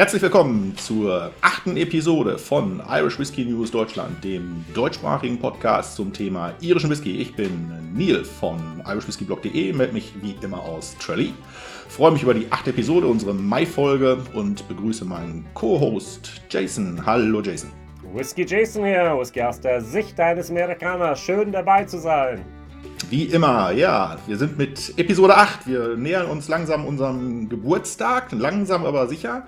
Herzlich willkommen zur achten Episode von Irish Whiskey News Deutschland, dem deutschsprachigen Podcast zum Thema irischen Whisky. Ich bin Neil von irishwhiskyblog.de, melde mich wie immer aus Tralee. Freue mich über die achte Episode, unsere Mai-Folge und begrüße meinen Co-Host Jason. Hallo Jason. Whisky Jason hier, Whisky aus der Sicht eines Amerikaners. Schön dabei zu sein. Wie immer, ja, wir sind mit Episode 8. Wir nähern uns langsam unserem Geburtstag, langsam aber sicher.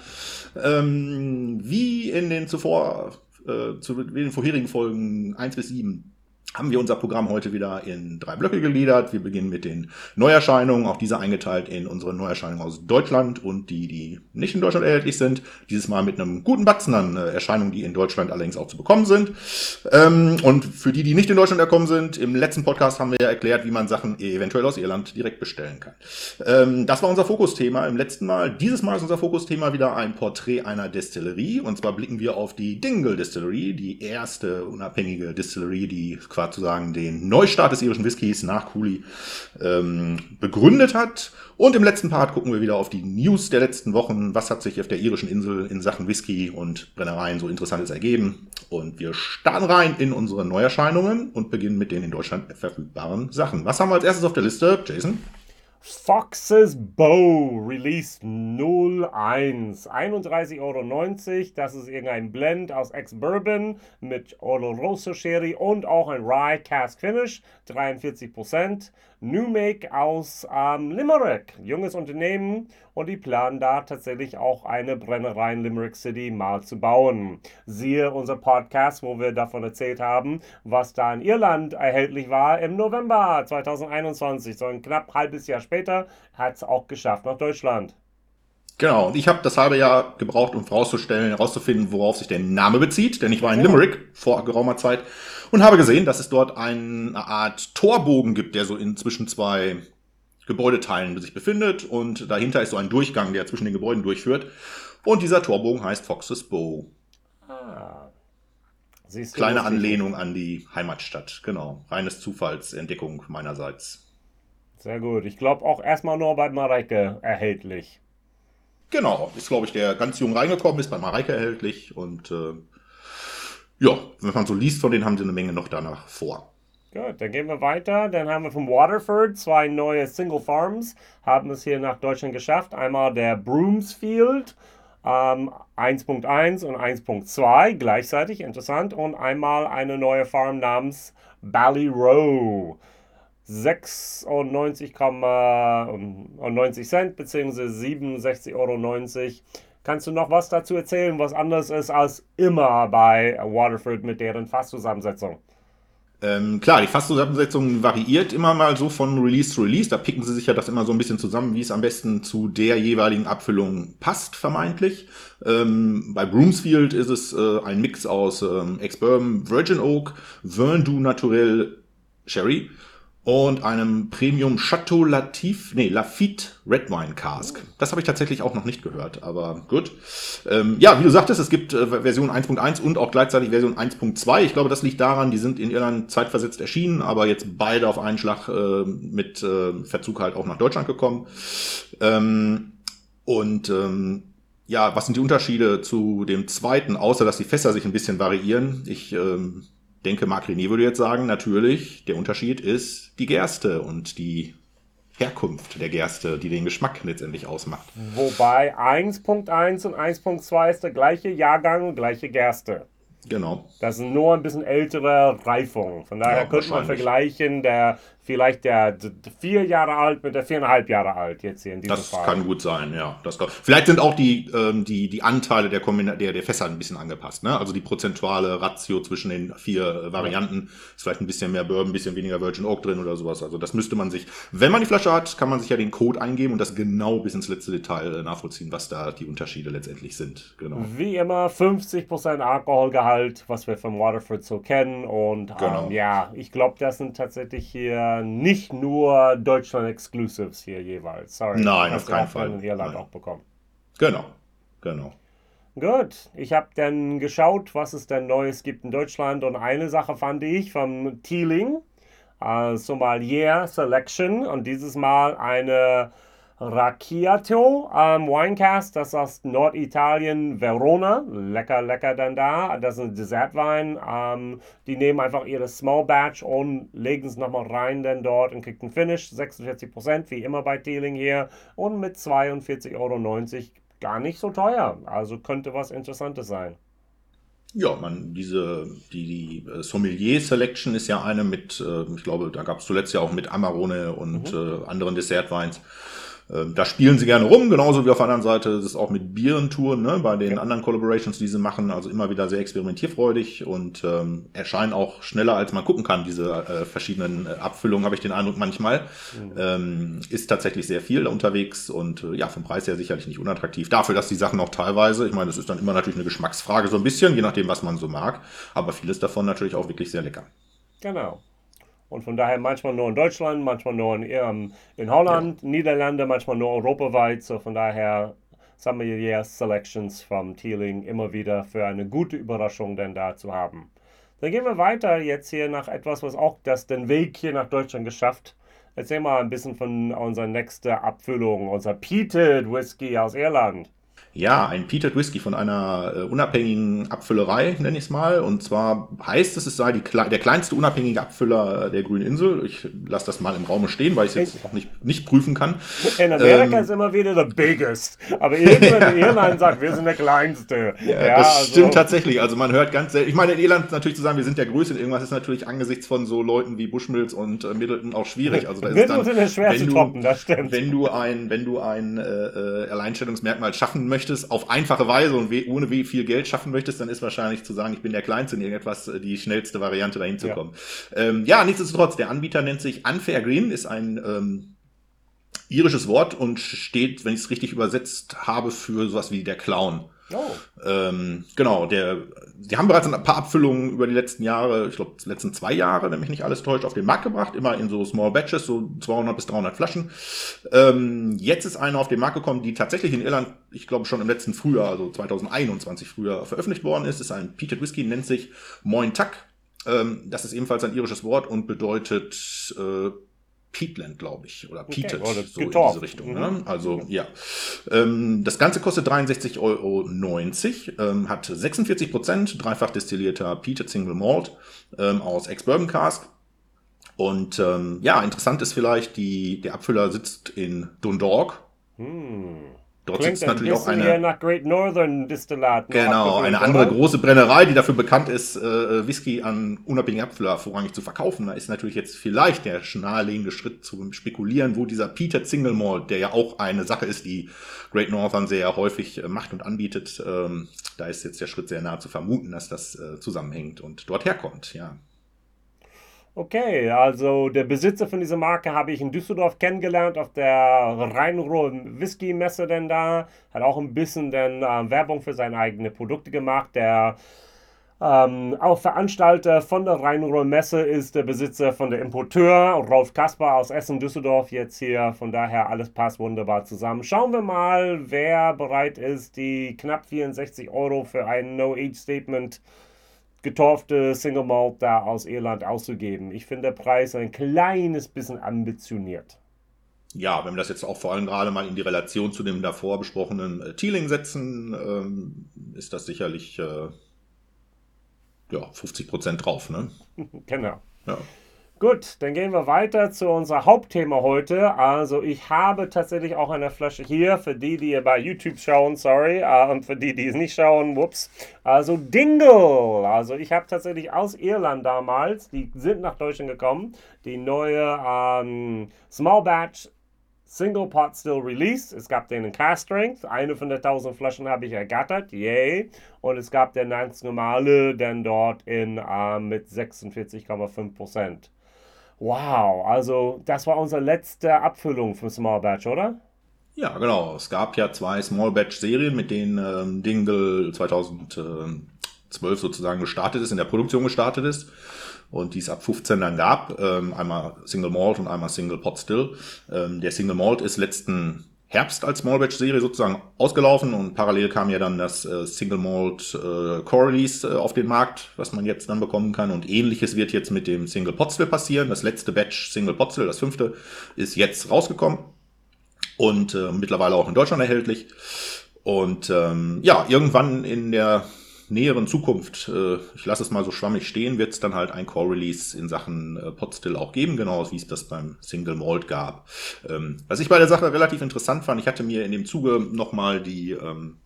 Ähm, wie in den zuvor, äh, zu den vorherigen Folgen 1 bis 7 haben wir unser Programm heute wieder in drei Blöcke gegliedert. Wir beginnen mit den Neuerscheinungen, auch diese eingeteilt in unsere Neuerscheinungen aus Deutschland und die, die nicht in Deutschland erhältlich sind. Dieses Mal mit einem guten Batzen an äh, Erscheinungen, die in Deutschland allerdings auch zu bekommen sind. Ähm, und für die, die nicht in Deutschland erkommen sind, im letzten Podcast haben wir ja erklärt, wie man Sachen eventuell aus Irland direkt bestellen kann. Ähm, das war unser Fokusthema im letzten Mal. Dieses Mal ist unser Fokusthema wieder ein Porträt einer Destillerie. Und zwar blicken wir auf die Dingle Distillery, die erste unabhängige Distillerie, die quasi sozusagen den Neustart des irischen Whiskys nach Cooley ähm, begründet hat. Und im letzten Part gucken wir wieder auf die News der letzten Wochen. Was hat sich auf der irischen Insel in Sachen Whisky und Brennereien so Interessantes ergeben? Und wir starten rein in unsere Neuerscheinungen und beginnen mit den in Deutschland verfügbaren Sachen. Was haben wir als erstes auf der Liste, Jason? Fox's Bow Release 01. 31,90 Euro. Das ist irgendein Blend aus Ex-Bourbon mit Oloroso Sherry und auch ein Rye Cask Finish. 43%. New Make aus ähm, Limerick. Junges Unternehmen und die planen da tatsächlich auch eine Brennerei in Limerick City mal zu bauen. Siehe unser Podcast, wo wir davon erzählt haben, was da in Irland erhältlich war im November 2021. So ein knapp halbes Jahr später hat es auch geschafft nach Deutschland. Genau, und ich habe das halbe Jahr gebraucht, um herauszustellen, herauszufinden, worauf sich der Name bezieht, denn ich war in Limerick vor geraumer Zeit und habe gesehen, dass es dort eine Art Torbogen gibt, der so in zwischen zwei Gebäudeteilen sich befindet und dahinter ist so ein Durchgang, der zwischen den Gebäuden durchführt und dieser Torbogen heißt Fox's Bow. Ah. Siehst du, Kleine Anlehnung an die Heimatstadt, genau. Reines Zufallsentdeckung meinerseits. Sehr gut. Ich glaube auch erstmal nur bei Mareike erhältlich. Genau, ist glaube ich der ganz jung reingekommen, ist bei Mareike erhältlich und äh, ja, wenn man so liest von denen, haben sie eine Menge noch danach vor. Gut, dann gehen wir weiter. Dann haben wir von Waterford zwei neue Single Farms, haben es hier nach Deutschland geschafft. Einmal der Broomsfield ähm, 1.1 und 1.2 gleichzeitig, interessant. Und einmal eine neue Farm namens Ballyrow. 96,90 Cent bzw. 67,90 Euro Kannst du noch was dazu erzählen, was anders ist als immer bei Waterford mit deren Fasszusammensetzung? Ähm, klar, die Fasszusammensetzung variiert immer mal so von Release zu Release. Da picken sie sich ja das immer so ein bisschen zusammen, wie es am besten zu der jeweiligen Abfüllung passt, vermeintlich. Ähm, bei Broomsfield ist es äh, ein Mix aus ähm, Ex-Bourbon, Virgin Oak, Vin du Naturel Sherry und einem Premium Chateau Latif, nee, Lafitte Red Wine Cask. Das habe ich tatsächlich auch noch nicht gehört, aber gut. Ähm, ja, wie du sagtest, es gibt äh, Version 1.1 und auch gleichzeitig Version 1.2. Ich glaube, das liegt daran, die sind in Irland zeitversetzt erschienen, aber jetzt beide auf einen Schlag äh, mit äh, Verzug halt auch nach Deutschland gekommen. Ähm, und ähm, ja, was sind die Unterschiede zu dem zweiten, außer dass die Fässer sich ein bisschen variieren? Ich ähm, denke, Marc René würde jetzt sagen, natürlich, der Unterschied ist die Gerste und die Herkunft der Gerste, die den Geschmack letztendlich ausmacht. Wobei 1.1 und 1.2 ist der gleiche Jahrgang, gleiche Gerste. Genau. Das sind nur ein bisschen ältere Reifungen. Von daher ja, könnte man vergleichen, der vielleicht der vier Jahre alt mit der viereinhalb Jahre alt jetzt hier in diesem das Fall. Das kann gut sein, ja. Das kann, vielleicht sind auch die, ähm, die, die Anteile der, der, der Fässer ein bisschen angepasst. Ne? Also die prozentuale Ratio zwischen den vier äh, Varianten ist vielleicht ein bisschen mehr Bourbon, ein bisschen weniger Virgin Oak drin oder sowas. Also das müsste man sich, wenn man die Flasche hat, kann man sich ja den Code eingeben und das genau bis ins letzte Detail äh, nachvollziehen, was da die Unterschiede letztendlich sind. Genau. Wie immer 50% Alkoholgehalt, was wir vom Waterford so kennen. Und ähm, genau. ja, ich glaube, das sind tatsächlich hier nicht nur Deutschland Exclusives hier jeweils. Sorry. Nein, auf keinen Fall. In Irland Nein. auch bekommen. Genau, genau. Gut, ich habe dann geschaut, was es denn Neues gibt in Deutschland und eine Sache fand ich vom Teeling, äh, Sommelier Selection und dieses Mal eine Racchiato ähm, Winecast, das ist aus Norditalien, Verona. Lecker, lecker dann da. Das ist ein Dessertwein. Ähm, die nehmen einfach ihre Small Batch und legen es nochmal rein dann dort und kriegt einen Finish. 46%, wie immer bei Teeling hier. Und mit 42,90 Euro gar nicht so teuer. Also könnte was Interessantes sein. Ja, man, diese, die, die äh, Sommelier Selection ist ja eine mit, äh, ich glaube, da gab es zuletzt ja auch mit Amarone und mhm. äh, anderen Dessertweins. Ähm, da spielen sie gerne rum, genauso wie auf der anderen Seite ist es auch mit Bierentouren, ne, bei den ja. anderen Collaborations, die sie machen, also immer wieder sehr experimentierfreudig und ähm, erscheinen auch schneller, als man gucken kann, diese äh, verschiedenen äh, Abfüllungen, habe ich den Eindruck manchmal. Mhm. Ähm, ist tatsächlich sehr viel unterwegs und äh, ja, vom Preis her sicherlich nicht unattraktiv. Dafür, dass die Sachen auch teilweise, ich meine, das ist dann immer natürlich eine Geschmacksfrage so ein bisschen, je nachdem, was man so mag, aber vieles davon natürlich auch wirklich sehr lecker. Genau. Und von daher manchmal nur in Deutschland, manchmal nur in, ähm, in Holland, ja. Niederlande, manchmal nur europaweit. So von daher Sommelier Selections vom Teeling immer wieder für eine gute Überraschung denn da zu haben. Dann gehen wir weiter jetzt hier nach etwas, was auch das den Weg hier nach Deutschland geschafft. Erzähl mal ein bisschen von unserer nächsten Abfüllung, unser Peated Whisky aus Irland. Ja, ein Peated Whisky von einer äh, unabhängigen Abfüllerei, nenne ich es mal. Und zwar heißt es, es sei die, der kleinste unabhängige Abfüller der Grünen Insel. Ich lasse das mal im Raum stehen, weil ich es jetzt auch nicht, nicht prüfen kann. In Amerika ähm, ist immer wieder the biggest. Aber irgendwann in Irland sagt, wir sind der kleinste. Ja, ja das also. stimmt tatsächlich. Also man hört ganz selten. Ich meine, in Irland natürlich zu sagen, wir sind der Größte irgendwas ist natürlich angesichts von so Leuten wie Bushmills und äh, Middleton auch schwierig. Also da ist Middleton dann, ist schwer zu toppen, das stimmt. Wenn du ein, wenn du ein äh, äh Alleinstellungsmerkmal schaffen möchtest, möchtest, auf einfache Weise und we ohne wie viel Geld schaffen möchtest, dann ist wahrscheinlich zu sagen, ich bin der Kleinste in irgendetwas äh, die schnellste Variante dahin zu kommen. Ja, ähm, ja nichtsdestotrotz, der Anbieter nennt sich Unfair Green, ist ein ähm, irisches Wort und steht, wenn ich es richtig übersetzt habe, für sowas wie der Clown. Oh. Ähm, genau, der, die haben bereits ein paar Abfüllungen über die letzten Jahre, ich glaube, letzten zwei Jahre, wenn mich nicht alles täuscht, auf den Markt gebracht, immer in so Small Batches, so 200 bis 300 Flaschen. Ähm, jetzt ist eine auf den Markt gekommen, die tatsächlich in Irland, ich glaube, schon im letzten Frühjahr, also 2021 früher veröffentlicht worden ist. Ist ein Peated Whisky, nennt sich Moin Tuck. Ähm, das ist ebenfalls ein irisches Wort und bedeutet äh, Peatland, glaube ich, oder Peated, okay. so in diese Richtung. Ne? Mhm. Also ja. Ähm, das Ganze kostet 63,90 Euro, ähm, hat 46 Prozent, dreifach destillierter Peated Single Malt ähm, aus Ex-Bourbon Cask. Und ähm, ja, interessant ist vielleicht, die, der Abfüller sitzt in Dundalk. Hm. Dort Klingt sitzt natürlich auch eine. nach Great Northern Distillat. Genau, eine andere oder? große Brennerei, die dafür bekannt ist, äh, Whisky an unabhängigen Abfüller vorrangig zu verkaufen. Da ist natürlich jetzt vielleicht der naheliegende Schritt zu spekulieren, wo dieser Peter Single Malt, der ja auch eine Sache ist, die Great Northern sehr häufig äh, macht und anbietet, ähm, da ist jetzt der Schritt sehr nahe zu vermuten, dass das äh, zusammenhängt und dort herkommt, ja. Okay, also der Besitzer von dieser Marke habe ich in Düsseldorf kennengelernt auf der Rhein-Ruhr Whisky Messe denn da. Hat auch ein bisschen dann äh, Werbung für seine eigenen Produkte gemacht. Der ähm, auch Veranstalter von der Rhein-Ruhr Messe ist der Besitzer von der Importeur, Rolf Kasper aus Essen-Düsseldorf jetzt hier. Von daher alles passt wunderbar zusammen. Schauen wir mal, wer bereit ist, die knapp 64 Euro für ein No-Age-Statement zu getorfte Single Malt da aus Irland auszugeben. Ich finde der Preis ein kleines bisschen ambitioniert. Ja, wenn wir das jetzt auch vor allem gerade mal in die Relation zu dem davor besprochenen äh, Teeling setzen, ähm, ist das sicherlich äh, ja, 50 Prozent drauf. Ne? genau. Ja. Gut, dann gehen wir weiter zu unser Hauptthema heute. Also ich habe tatsächlich auch eine Flasche hier, für die, die bei YouTube schauen, sorry, uh, und für die, die es nicht schauen, whoops. Also Dingle, also ich habe tatsächlich aus Irland damals, die sind nach Deutschland gekommen, die neue um, Small Batch Single Pot Still released. Es gab den in Cast Strength. Eine von der 1000 Flaschen habe ich ergattert. Yay. Und es gab den ganz normale, dann dort in uh, mit 46,5 Prozent. Wow, also das war unsere letzte Abfüllung für Small Batch, oder? Ja, genau. Es gab ja zwei Small Batch Serien, mit denen ähm, Dingle 2012 sozusagen gestartet ist, in der Produktion gestartet ist und die es ab 15 dann gab. Ähm, einmal Single Malt und einmal Single Pot Still. Ähm, der Single Malt ist letzten Herbst als Small Batch Serie sozusagen ausgelaufen und parallel kam ja dann das äh, Single Malt äh, Core Release äh, auf den Markt, was man jetzt dann bekommen kann und ähnliches wird jetzt mit dem Single Potstill passieren. Das letzte Batch Single Potstill, das fünfte, ist jetzt rausgekommen. und äh, mittlerweile auch in Deutschland erhältlich. Und ähm, ja, irgendwann in der näheren Zukunft, äh, ich lasse es mal so schwammig stehen, wird es dann halt ein Core-Release in Sachen äh, Potstill auch geben, genau wie es das beim Single Malt gab. Ähm, was ich bei der Sache relativ interessant fand, ich hatte mir in dem Zuge nochmal die, ähm,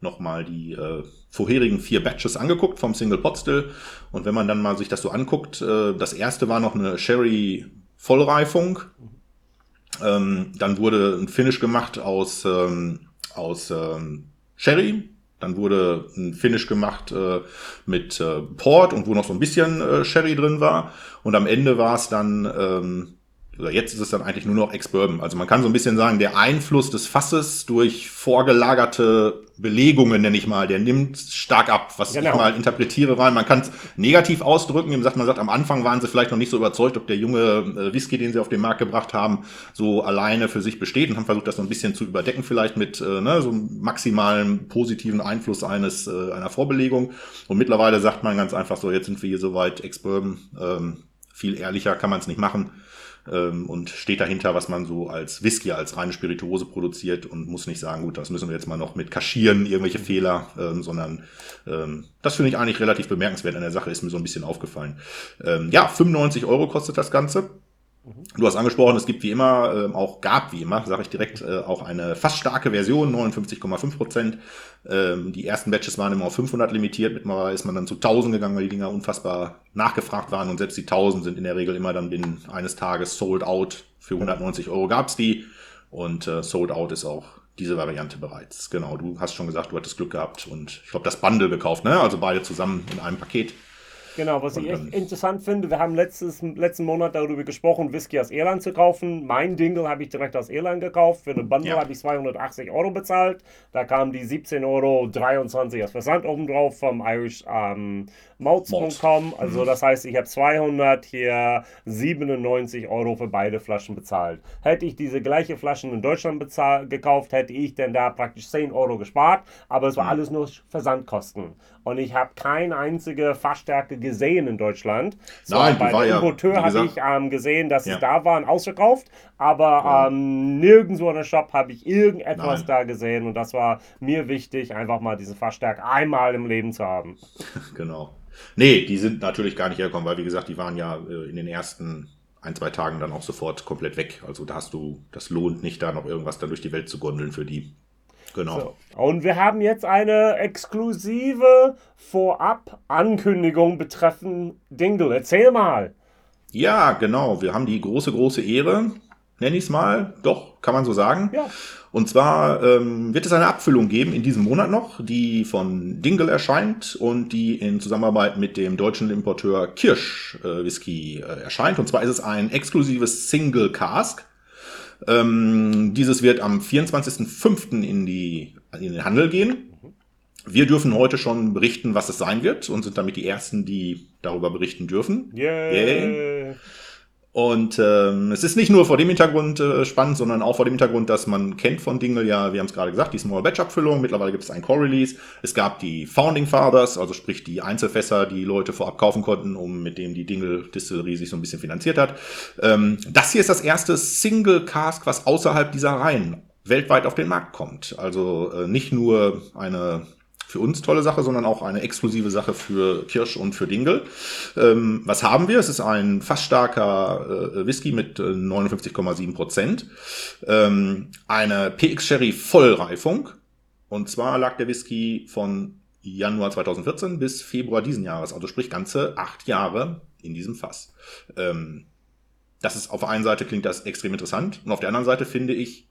noch die äh, vorherigen vier Batches angeguckt vom Single Potstill und wenn man dann mal sich das so anguckt, äh, das erste war noch eine Sherry Vollreifung, ähm, dann wurde ein Finish gemacht aus, ähm, aus ähm, Sherry, dann wurde ein Finish gemacht äh, mit äh, Port und wo noch so ein bisschen äh, Sherry drin war. Und am Ende war es dann ähm, oder jetzt ist es dann eigentlich nur noch Ex-Bourbon. Also man kann so ein bisschen sagen, der Einfluss des Fasses durch vorgelagerte Belegungen, nenne ich mal, der nimmt stark ab, was genau. ich mal interpretiere, weil man kann es negativ ausdrücken. Eben sagt, man sagt, am Anfang waren sie vielleicht noch nicht so überzeugt, ob der junge äh, Whisky, den sie auf den Markt gebracht haben, so alleine für sich besteht und haben versucht, das so ein bisschen zu überdecken, vielleicht mit äh, ne, so einem maximalen positiven Einfluss eines äh, einer Vorbelegung. Und mittlerweile sagt man ganz einfach so, jetzt sind wir hier soweit Ex-Bourbon. Ähm, viel ehrlicher kann man es nicht machen ähm, und steht dahinter, was man so als Whisky, als reine Spirituose produziert und muss nicht sagen, gut, das müssen wir jetzt mal noch mit kaschieren, irgendwelche mhm. Fehler, ähm, sondern ähm, das finde ich eigentlich relativ bemerkenswert an der Sache, ist mir so ein bisschen aufgefallen. Ähm, ja, 95 Euro kostet das Ganze. Du hast angesprochen, es gibt wie immer, äh, auch gab wie immer, sage ich direkt, äh, auch eine fast starke Version, 59,5 Prozent. Ähm, die ersten Batches waren immer auf 500 limitiert, mittlerweile ist man dann zu 1000 gegangen, weil die Dinger unfassbar nachgefragt waren und selbst die 1000 sind in der Regel immer dann binnen eines Tages sold out. Für 190 Euro gab's die und äh, sold out ist auch diese Variante bereits. Genau, du hast schon gesagt, du hattest Glück gehabt und ich glaube das Bundle gekauft, ne? Also beide zusammen in einem Paket. Genau, was ich echt interessant finde, wir haben letztes, letzten Monat darüber gesprochen, Whisky aus Irland zu kaufen. Mein Dingle habe ich direkt aus Irland gekauft. Für eine Bundle ja. habe ich 280 Euro bezahlt. Da kamen die 17,23 Euro als Versand oben drauf vom Irish ähm, Malts.com. Also mhm. das heißt, ich habe 200 hier 97 Euro für beide Flaschen bezahlt. Hätte ich diese gleiche Flaschen in Deutschland bezahlt, gekauft, hätte ich denn da praktisch 10 Euro gespart. Aber es war mhm. alles nur Versandkosten. Und ich habe keine einzige Fassstärke gesehen in Deutschland. So, Nein, bei der Importeur habe ich ähm, gesehen, dass ja. es da waren, ausverkauft. Aber ja. ähm, nirgendwo in der Shop habe ich irgendetwas Nein. da gesehen. Und das war mir wichtig, einfach mal diese Fassstärke einmal im Leben zu haben. Genau. Nee, die sind natürlich gar nicht hergekommen, weil wie gesagt, die waren ja äh, in den ersten ein, zwei Tagen dann auch sofort komplett weg. Also da hast du, das lohnt nicht, da noch irgendwas dann durch die Welt zu gondeln für die. Genau. So. Und wir haben jetzt eine exklusive Vorab-Ankündigung betreffend Dingle. Erzähl mal. Ja, genau. Wir haben die große, große Ehre, nenne ich es mal. Doch, kann man so sagen. Ja. Und zwar ähm, wird es eine Abfüllung geben in diesem Monat noch, die von Dingle erscheint und die in Zusammenarbeit mit dem deutschen Importeur Kirsch äh, Whisky äh, erscheint. Und zwar ist es ein exklusives Single Cask. Ähm, dieses wird am 24.05. in, die, in den Handel gehen. Wir dürfen heute schon berichten, was es sein wird und sind damit die Ersten, die darüber berichten dürfen. Yeah. yeah. Und ähm, es ist nicht nur vor dem Hintergrund äh, spannend, sondern auch vor dem Hintergrund, dass man kennt von Dingle ja, wir haben es gerade gesagt, die Small Batch Abfüllung. Mittlerweile gibt es ein Core Release. Es gab die Founding Fathers, also sprich die Einzelfässer, die Leute vorab kaufen konnten, um mit dem die Dingle Distillerie sich so ein bisschen finanziert hat. Ähm, das hier ist das erste Single Cask, was außerhalb dieser Reihen weltweit auf den Markt kommt. Also äh, nicht nur eine für uns tolle Sache, sondern auch eine exklusive Sache für Kirsch und für Dingle. Ähm, was haben wir? Es ist ein fast starker äh, Whisky mit äh, 59,7 Prozent. Ähm, eine PX Sherry Vollreifung. Und zwar lag der Whisky von Januar 2014 bis Februar diesen Jahres, also sprich ganze acht Jahre in diesem Fass. Ähm, das ist auf der einen Seite klingt das extrem interessant und auf der anderen Seite finde ich,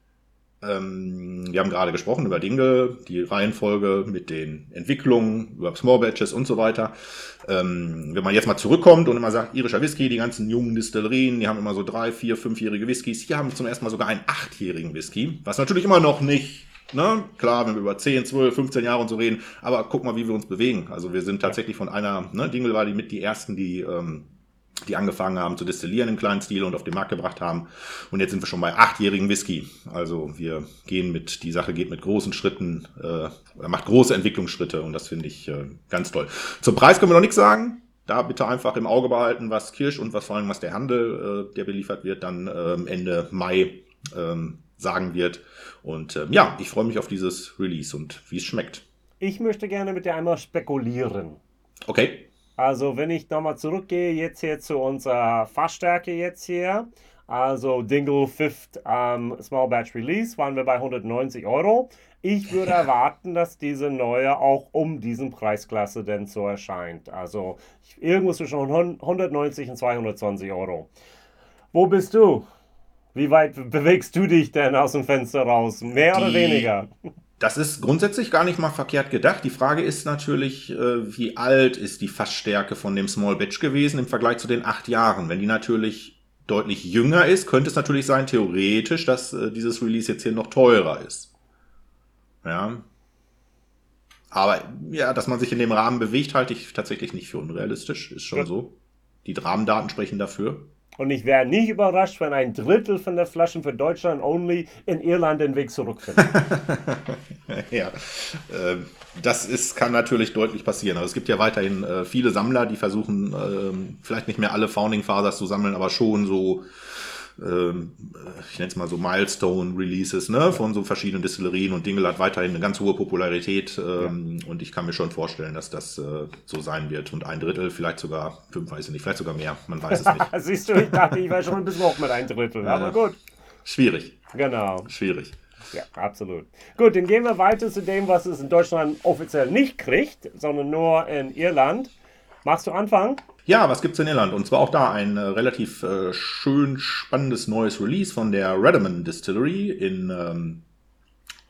ähm, wir haben gerade gesprochen über Dinge, die Reihenfolge mit den Entwicklungen, über Small Batches und so weiter. Ähm, wenn man jetzt mal zurückkommt und immer sagt, irischer Whisky, die ganzen jungen Distillerien, die haben immer so drei, vier, fünfjährige Whiskys. Hier haben wir zum ersten Mal sogar einen achtjährigen Whisky, was natürlich immer noch nicht Ne? Klar, wenn wir über 10, 12, 15 Jahre und so reden, aber guck mal, wie wir uns bewegen. Also wir sind tatsächlich von einer, ne, Dingle war die mit die ersten, die ähm, die angefangen haben zu destillieren im kleinen Stil und auf den Markt gebracht haben. Und jetzt sind wir schon bei achtjährigen Whisky. Also wir gehen mit, die Sache geht mit großen Schritten, äh, macht große Entwicklungsschritte und das finde ich äh, ganz toll. Zum Preis können wir noch nichts sagen. Da bitte einfach im Auge behalten, was Kirsch und was vor allem was der Handel, äh, der beliefert wird, dann ähm, Ende Mai ähm, sagen wird. Und äh, ja, ich freue mich auf dieses Release und wie es schmeckt. Ich möchte gerne mit dir einmal spekulieren. Okay. Also, wenn ich nochmal zurückgehe, jetzt hier zu unserer Fassstärke jetzt hier. Also, Dingle Fifth ähm, Small Batch Release waren wir bei 190 Euro. Ich würde erwarten, dass diese neue auch um diesen Preisklasse denn so erscheint. Also, irgendwo zwischen 190 und 220 Euro. Wo bist du? Wie weit bewegst du dich denn aus dem Fenster raus? Mehr oder weniger? Das ist grundsätzlich gar nicht mal verkehrt gedacht. Die Frage ist natürlich, äh, wie alt ist die Fassstärke von dem Small Batch gewesen im Vergleich zu den acht Jahren? Wenn die natürlich deutlich jünger ist, könnte es natürlich sein, theoretisch, dass äh, dieses Release jetzt hier noch teurer ist. Ja. Aber ja, dass man sich in dem Rahmen bewegt, halte ich tatsächlich nicht für unrealistisch. Ist schon ja. so. Die Rahmendaten sprechen dafür. Und ich wäre nicht überrascht, wenn ein Drittel von der Flaschen für Deutschland only in Irland den Weg zurückfinden. ja, äh, das ist, kann natürlich deutlich passieren. Aber es gibt ja weiterhin äh, viele Sammler, die versuchen, äh, vielleicht nicht mehr alle Founding Fathers zu sammeln, aber schon so ähm, ich nenne es mal so Milestone-Releases ne, von so verschiedenen Distillerien und Dingle hat weiterhin eine ganz hohe Popularität ähm, ja. und ich kann mir schon vorstellen, dass das äh, so sein wird und ein Drittel, vielleicht sogar fünf, weiß ich nicht, vielleicht sogar mehr, man weiß es nicht. Siehst du, ich dachte, ich war schon ein bisschen hoch mit ein Drittel, aber gut. Schwierig. Genau. Schwierig. Ja, absolut. Gut, dann gehen wir weiter zu dem, was es in Deutschland offiziell nicht kriegt, sondern nur in Irland. Magst du anfangen? Ja, was gibt's in Irland? Und zwar auch da ein äh, relativ äh, schön spannendes neues Release von der Redmond Distillery in, ähm,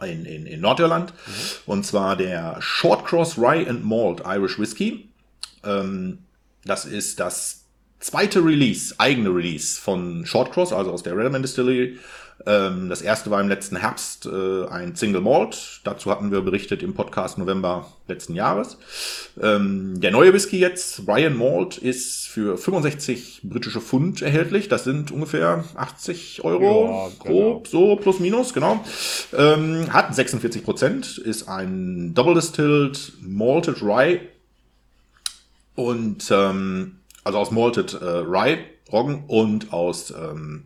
in, in, in Nordirland. Mhm. Und zwar der Short Cross Rye and Malt Irish Whiskey. Ähm, das ist das zweite Release, eigene Release von Short Cross, also aus der Redmond Distillery. Ähm, das erste war im letzten Herbst äh, ein Single Malt. Dazu hatten wir berichtet im Podcast November letzten Jahres. Ähm, der neue Whisky jetzt, Ryan Malt, ist für 65 britische Pfund erhältlich. Das sind ungefähr 80 Euro ja, grob, genau. so plus minus, genau. Ähm, hat 46 Prozent, ist ein Double Distilled Malted Rye und ähm, also aus Malted äh, Rye, Roggen und aus ähm,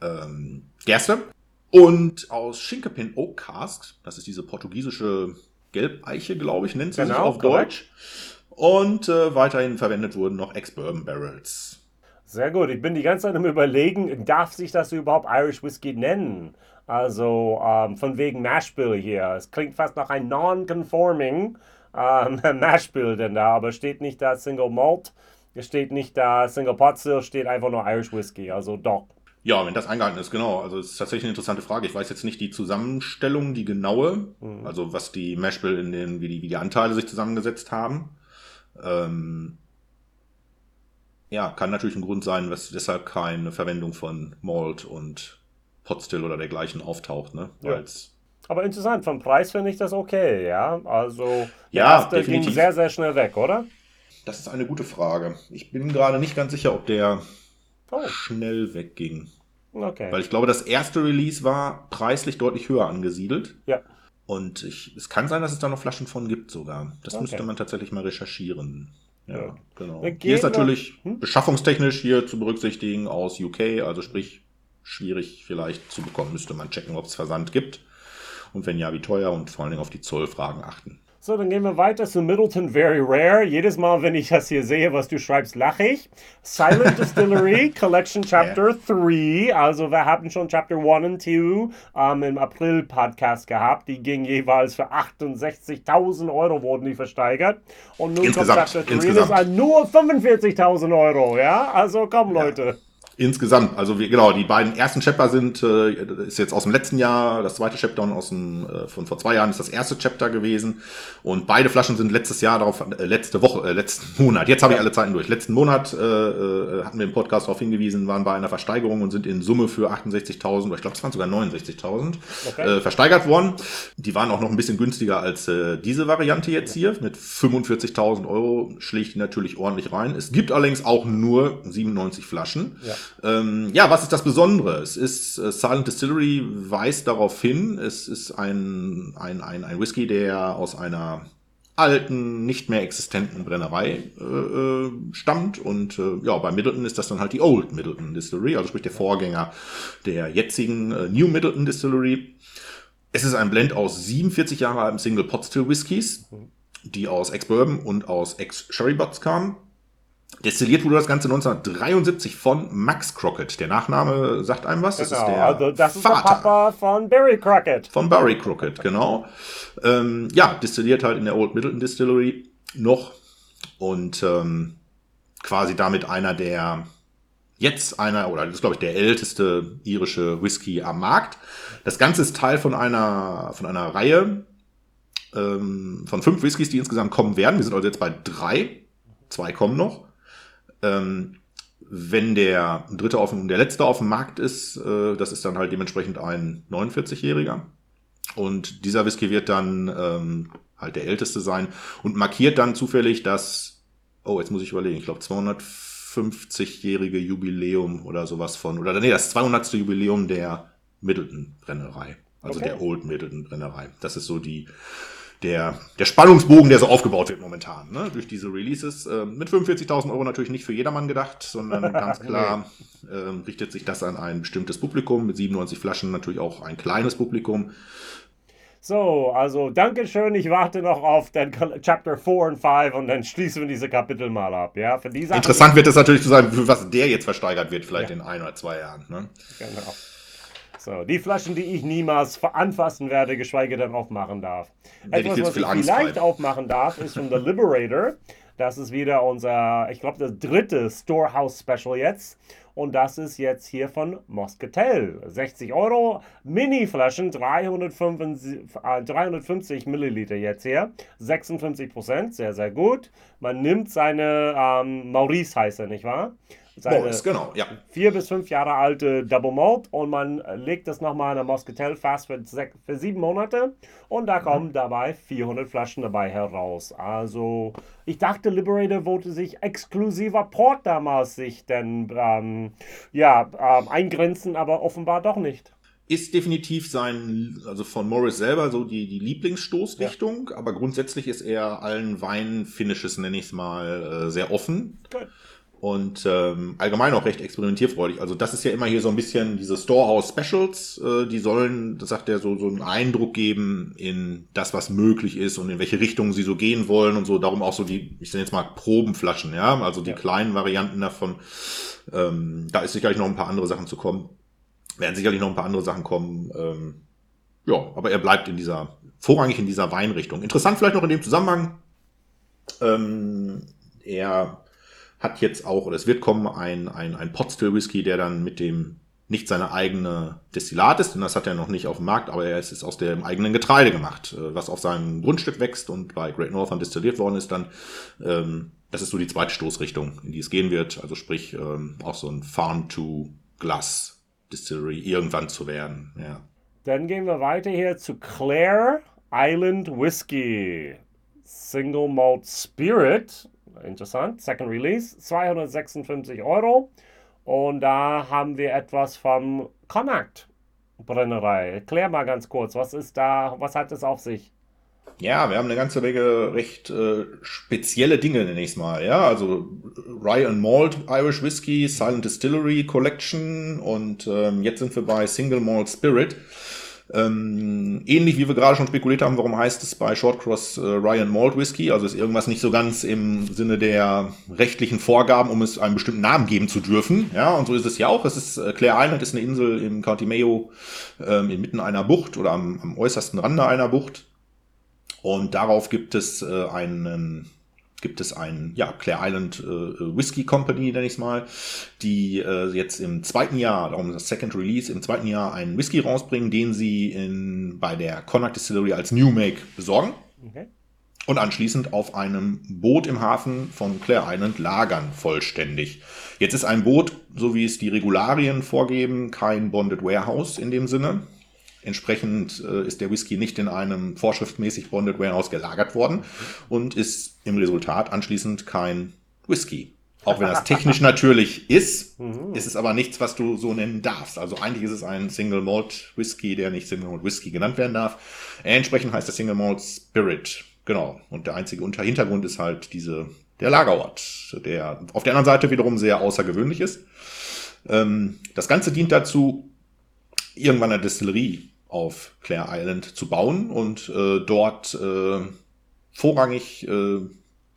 ähm, Gerste. Und aus Schinkepin Oak Cask, das ist diese portugiesische Gelbeiche, glaube ich, nennt sie genau, sich auf korrekt. Deutsch. Und äh, weiterhin verwendet wurden noch Ex-Bourbon Barrels. Sehr gut. Ich bin die ganze Zeit am Überlegen, darf sich das überhaupt Irish Whiskey nennen? Also ähm, von wegen Mashbill hier. Es klingt fast nach ein non-conforming ähm, Mashbill denn da, aber steht nicht da Single Malt, steht nicht da Single Pot Still, steht einfach nur Irish Whiskey. Also doch. Ja, wenn das eingehalten ist, genau. Also es ist tatsächlich eine interessante Frage. Ich weiß jetzt nicht die Zusammenstellung, die genaue, mhm. also was die Mashbill in den, wie die, wie die Anteile sich zusammengesetzt haben. Ähm, ja, kann natürlich ein Grund sein, was deshalb keine Verwendung von Malt und Potstill oder dergleichen auftaucht, ne? Ja. Aber interessant, vom Preis finde ich das okay, ja. Also der ja, erste definitiv. ging sehr, sehr schnell weg, oder? Das ist eine gute Frage. Ich bin gerade nicht ganz sicher, ob der oh. schnell wegging. Okay. Weil ich glaube, das erste Release war preislich deutlich höher angesiedelt. Ja. Und ich, es kann sein, dass es da noch Flaschen von gibt sogar. Das okay. müsste man tatsächlich mal recherchieren. Ja, ja. genau. Hier ist natürlich hm? beschaffungstechnisch hier zu berücksichtigen aus UK, also sprich schwierig vielleicht zu bekommen, müsste man checken, ob es Versand gibt. Und wenn ja, wie teuer und vor allen Dingen auf die Zollfragen achten. So, dann gehen wir weiter zu Middleton Very Rare. Jedes Mal, wenn ich das hier sehe, was du schreibst, lache ich. Silent Distillery Collection Chapter 3. Also wir haben schon Chapter 1 und 2 ähm, im April Podcast gehabt. Die ging jeweils für 68.000 Euro wurden die versteigert. Und nun kommt Chapter 3, das ist nur 45.000 Euro. Ja, also komm Leute. Ja. Insgesamt, also wir, genau, die beiden ersten Chapter sind, äh, ist jetzt aus dem letzten Jahr, das zweite Chapter und aus dem, äh, von vor zwei Jahren ist das erste Chapter gewesen. Und beide Flaschen sind letztes Jahr darauf, äh, letzte Woche, äh, letzten Monat, jetzt habe ich alle Zeiten durch. Letzten Monat äh, äh, hatten wir im Podcast darauf hingewiesen, waren bei einer Versteigerung und sind in Summe für 68.000, oder ich glaube, es waren sogar 69.000 okay. äh, versteigert worden. Die waren auch noch ein bisschen günstiger als äh, diese Variante jetzt hier. Mit 45.000 Euro schlägt die natürlich ordentlich rein. Es gibt allerdings auch nur 97 Flaschen. Ja. Ähm, ja, was ist das Besondere? Es ist äh, Silent Distillery weist darauf hin, es ist ein, ein, ein, ein Whisky, der aus einer alten, nicht mehr existenten Brennerei äh, äh, stammt. Und äh, ja, bei Middleton ist das dann halt die Old Middleton Distillery, also sprich der Vorgänger der jetzigen äh, New Middleton Distillery. Es ist ein Blend aus 47 Jahre alten Single Pot Still Whiskys, die aus Ex-Bourbon und aus Ex-Sherry Bots kamen. Destilliert wurde das Ganze 1973 von Max Crockett. Der Nachname sagt einem was. Das genau, ist der also das ist Vater der Papa von Barry Crockett. Von Barry Crockett, genau. ähm, ja, destilliert halt in der Old Middleton Distillery noch und ähm, quasi damit einer der jetzt einer oder das ist glaube ich der älteste irische Whisky am Markt. Das Ganze ist Teil von einer von einer Reihe ähm, von fünf Whiskys, die insgesamt kommen werden. Wir sind also jetzt bei drei. Zwei kommen noch. Ähm, wenn der dritte auf der letzte auf dem Markt ist, äh, das ist dann halt dementsprechend ein 49-Jähriger. Und dieser Whisky wird dann ähm, halt der älteste sein und markiert dann zufällig das, oh, jetzt muss ich überlegen, ich glaube 250-jährige Jubiläum oder sowas von, oder nee, das 200. Jubiläum der Middleton Brennerei. Also okay. der Old Middleton Brennerei. Das ist so die, der, der Spannungsbogen, der so aufgebaut wird momentan, ne? durch diese Releases. Äh, mit 45.000 Euro natürlich nicht für jedermann gedacht, sondern ganz klar äh, richtet sich das an ein bestimmtes Publikum. Mit 97 Flaschen natürlich auch ein kleines Publikum. So, also Dankeschön. Ich warte noch auf den Chapter 4 und 5 und dann schließen wir diese Kapitel mal ab. Ja, für diese Interessant wird es natürlich zu sein, für was der jetzt versteigert wird, vielleicht ja. in ein oder zwei Jahren. Ne? Genau. So, die Flaschen, die ich niemals anfassen werde, geschweige denn aufmachen darf. Etwas, was ich vielleicht rein. aufmachen darf, ist von The Liberator. Das ist wieder unser, ich glaube, das dritte Storehouse Special jetzt. Und das ist jetzt hier von Moscatel. 60 Euro, Mini-Flaschen, 350, äh, 350 Milliliter jetzt hier. 56 Prozent, sehr, sehr gut. Man nimmt seine, ähm, Maurice heißt er, nicht wahr? Boris, genau, ja. vier bis fünf Jahre alte Double Malt und man legt das nochmal in der Moscatel fast für, für sieben Monate und da kommen mhm. dabei 400 Flaschen dabei heraus. Also ich dachte, Liberator wollte sich exklusiver Port damals sich denn ähm, ja, ähm, eingrenzen, aber offenbar doch nicht ist definitiv sein, also von Morris selber so die, die Lieblingsstoßrichtung, ja. aber grundsätzlich ist er allen Wein-Finishes, nenne ich es mal, äh, sehr offen. Good und ähm, allgemein auch recht experimentierfreudig. Also das ist ja immer hier so ein bisschen diese Storehouse Specials, äh, die sollen, das sagt er, so, so einen Eindruck geben in das, was möglich ist und in welche Richtung sie so gehen wollen und so. Darum auch so die, ich nenne jetzt mal Probenflaschen, ja, also die ja. kleinen Varianten davon. Ähm, da ist sicherlich noch ein paar andere Sachen zu kommen. Werden sicherlich noch ein paar andere Sachen kommen. Ähm, ja, aber er bleibt in dieser, vorrangig in dieser Weinrichtung. Interessant vielleicht noch in dem Zusammenhang, ähm, er hat jetzt auch, oder es wird kommen, ein, ein, ein Potstill Whisky, der dann mit dem nicht seine eigene Destillat ist, denn das hat er noch nicht auf dem Markt, aber er ist aus dem eigenen Getreide gemacht, äh, was auf seinem Grundstück wächst und bei Great Northern destilliert worden ist dann. Ähm, das ist so die zweite Stoßrichtung, in die es gehen wird. Also sprich, ähm, auch so ein Farm-to-Glass Distillery irgendwann zu werden. Ja. Dann gehen wir weiter hier zu Clare Island Whiskey. Single Malt Spirit interessant. Second Release, 256 Euro. Und da haben wir etwas vom Connacht Brennerei. Erklär mal ganz kurz, was ist da, was hat es auf sich? Ja, wir haben eine ganze Menge recht äh, spezielle Dinge, nenne ich es mal. Ja, also Rye and Malt Irish Whiskey, Silent Distillery Collection und ähm, jetzt sind wir bei Single Malt Spirit. Ähm, ähnlich wie wir gerade schon spekuliert haben, warum heißt es bei Shortcross äh, Ryan Malt Whisky? Also ist irgendwas nicht so ganz im Sinne der rechtlichen Vorgaben, um es einen bestimmten Namen geben zu dürfen. Ja, und so ist es ja auch. Es ist äh, Clare Island ist eine Insel im County Mayo ähm, inmitten einer Bucht oder am, am äußersten Rande einer Bucht. Und darauf gibt es äh, einen gibt es ein, ja, Clare Island äh, Whiskey Company, nenne ich es mal, die äh, jetzt im zweiten Jahr, darum das Second Release, im zweiten Jahr einen Whisky rausbringen, den sie in, bei der Connacht Distillery als New Make besorgen. Okay. Und anschließend auf einem Boot im Hafen von Clare Island lagern vollständig. Jetzt ist ein Boot, so wie es die Regularien vorgeben, kein Bonded Warehouse in dem Sinne. Entsprechend äh, ist der Whisky nicht in einem vorschriftmäßig Bonded Warehouse gelagert worden und ist im Resultat anschließend kein Whisky. Auch wenn das technisch natürlich ist, ist es aber nichts, was du so nennen darfst. Also eigentlich ist es ein Single Malt Whisky, der nicht Single Malt Whisky genannt werden darf. Entsprechend heißt der Single Malt Spirit genau. Und der einzige Hintergrund ist halt diese, der Lagerort, der auf der anderen Seite wiederum sehr außergewöhnlich ist. Ähm, das Ganze dient dazu, irgendwann eine Destillerie auf Clare Island zu bauen und äh, dort äh, vorrangig äh,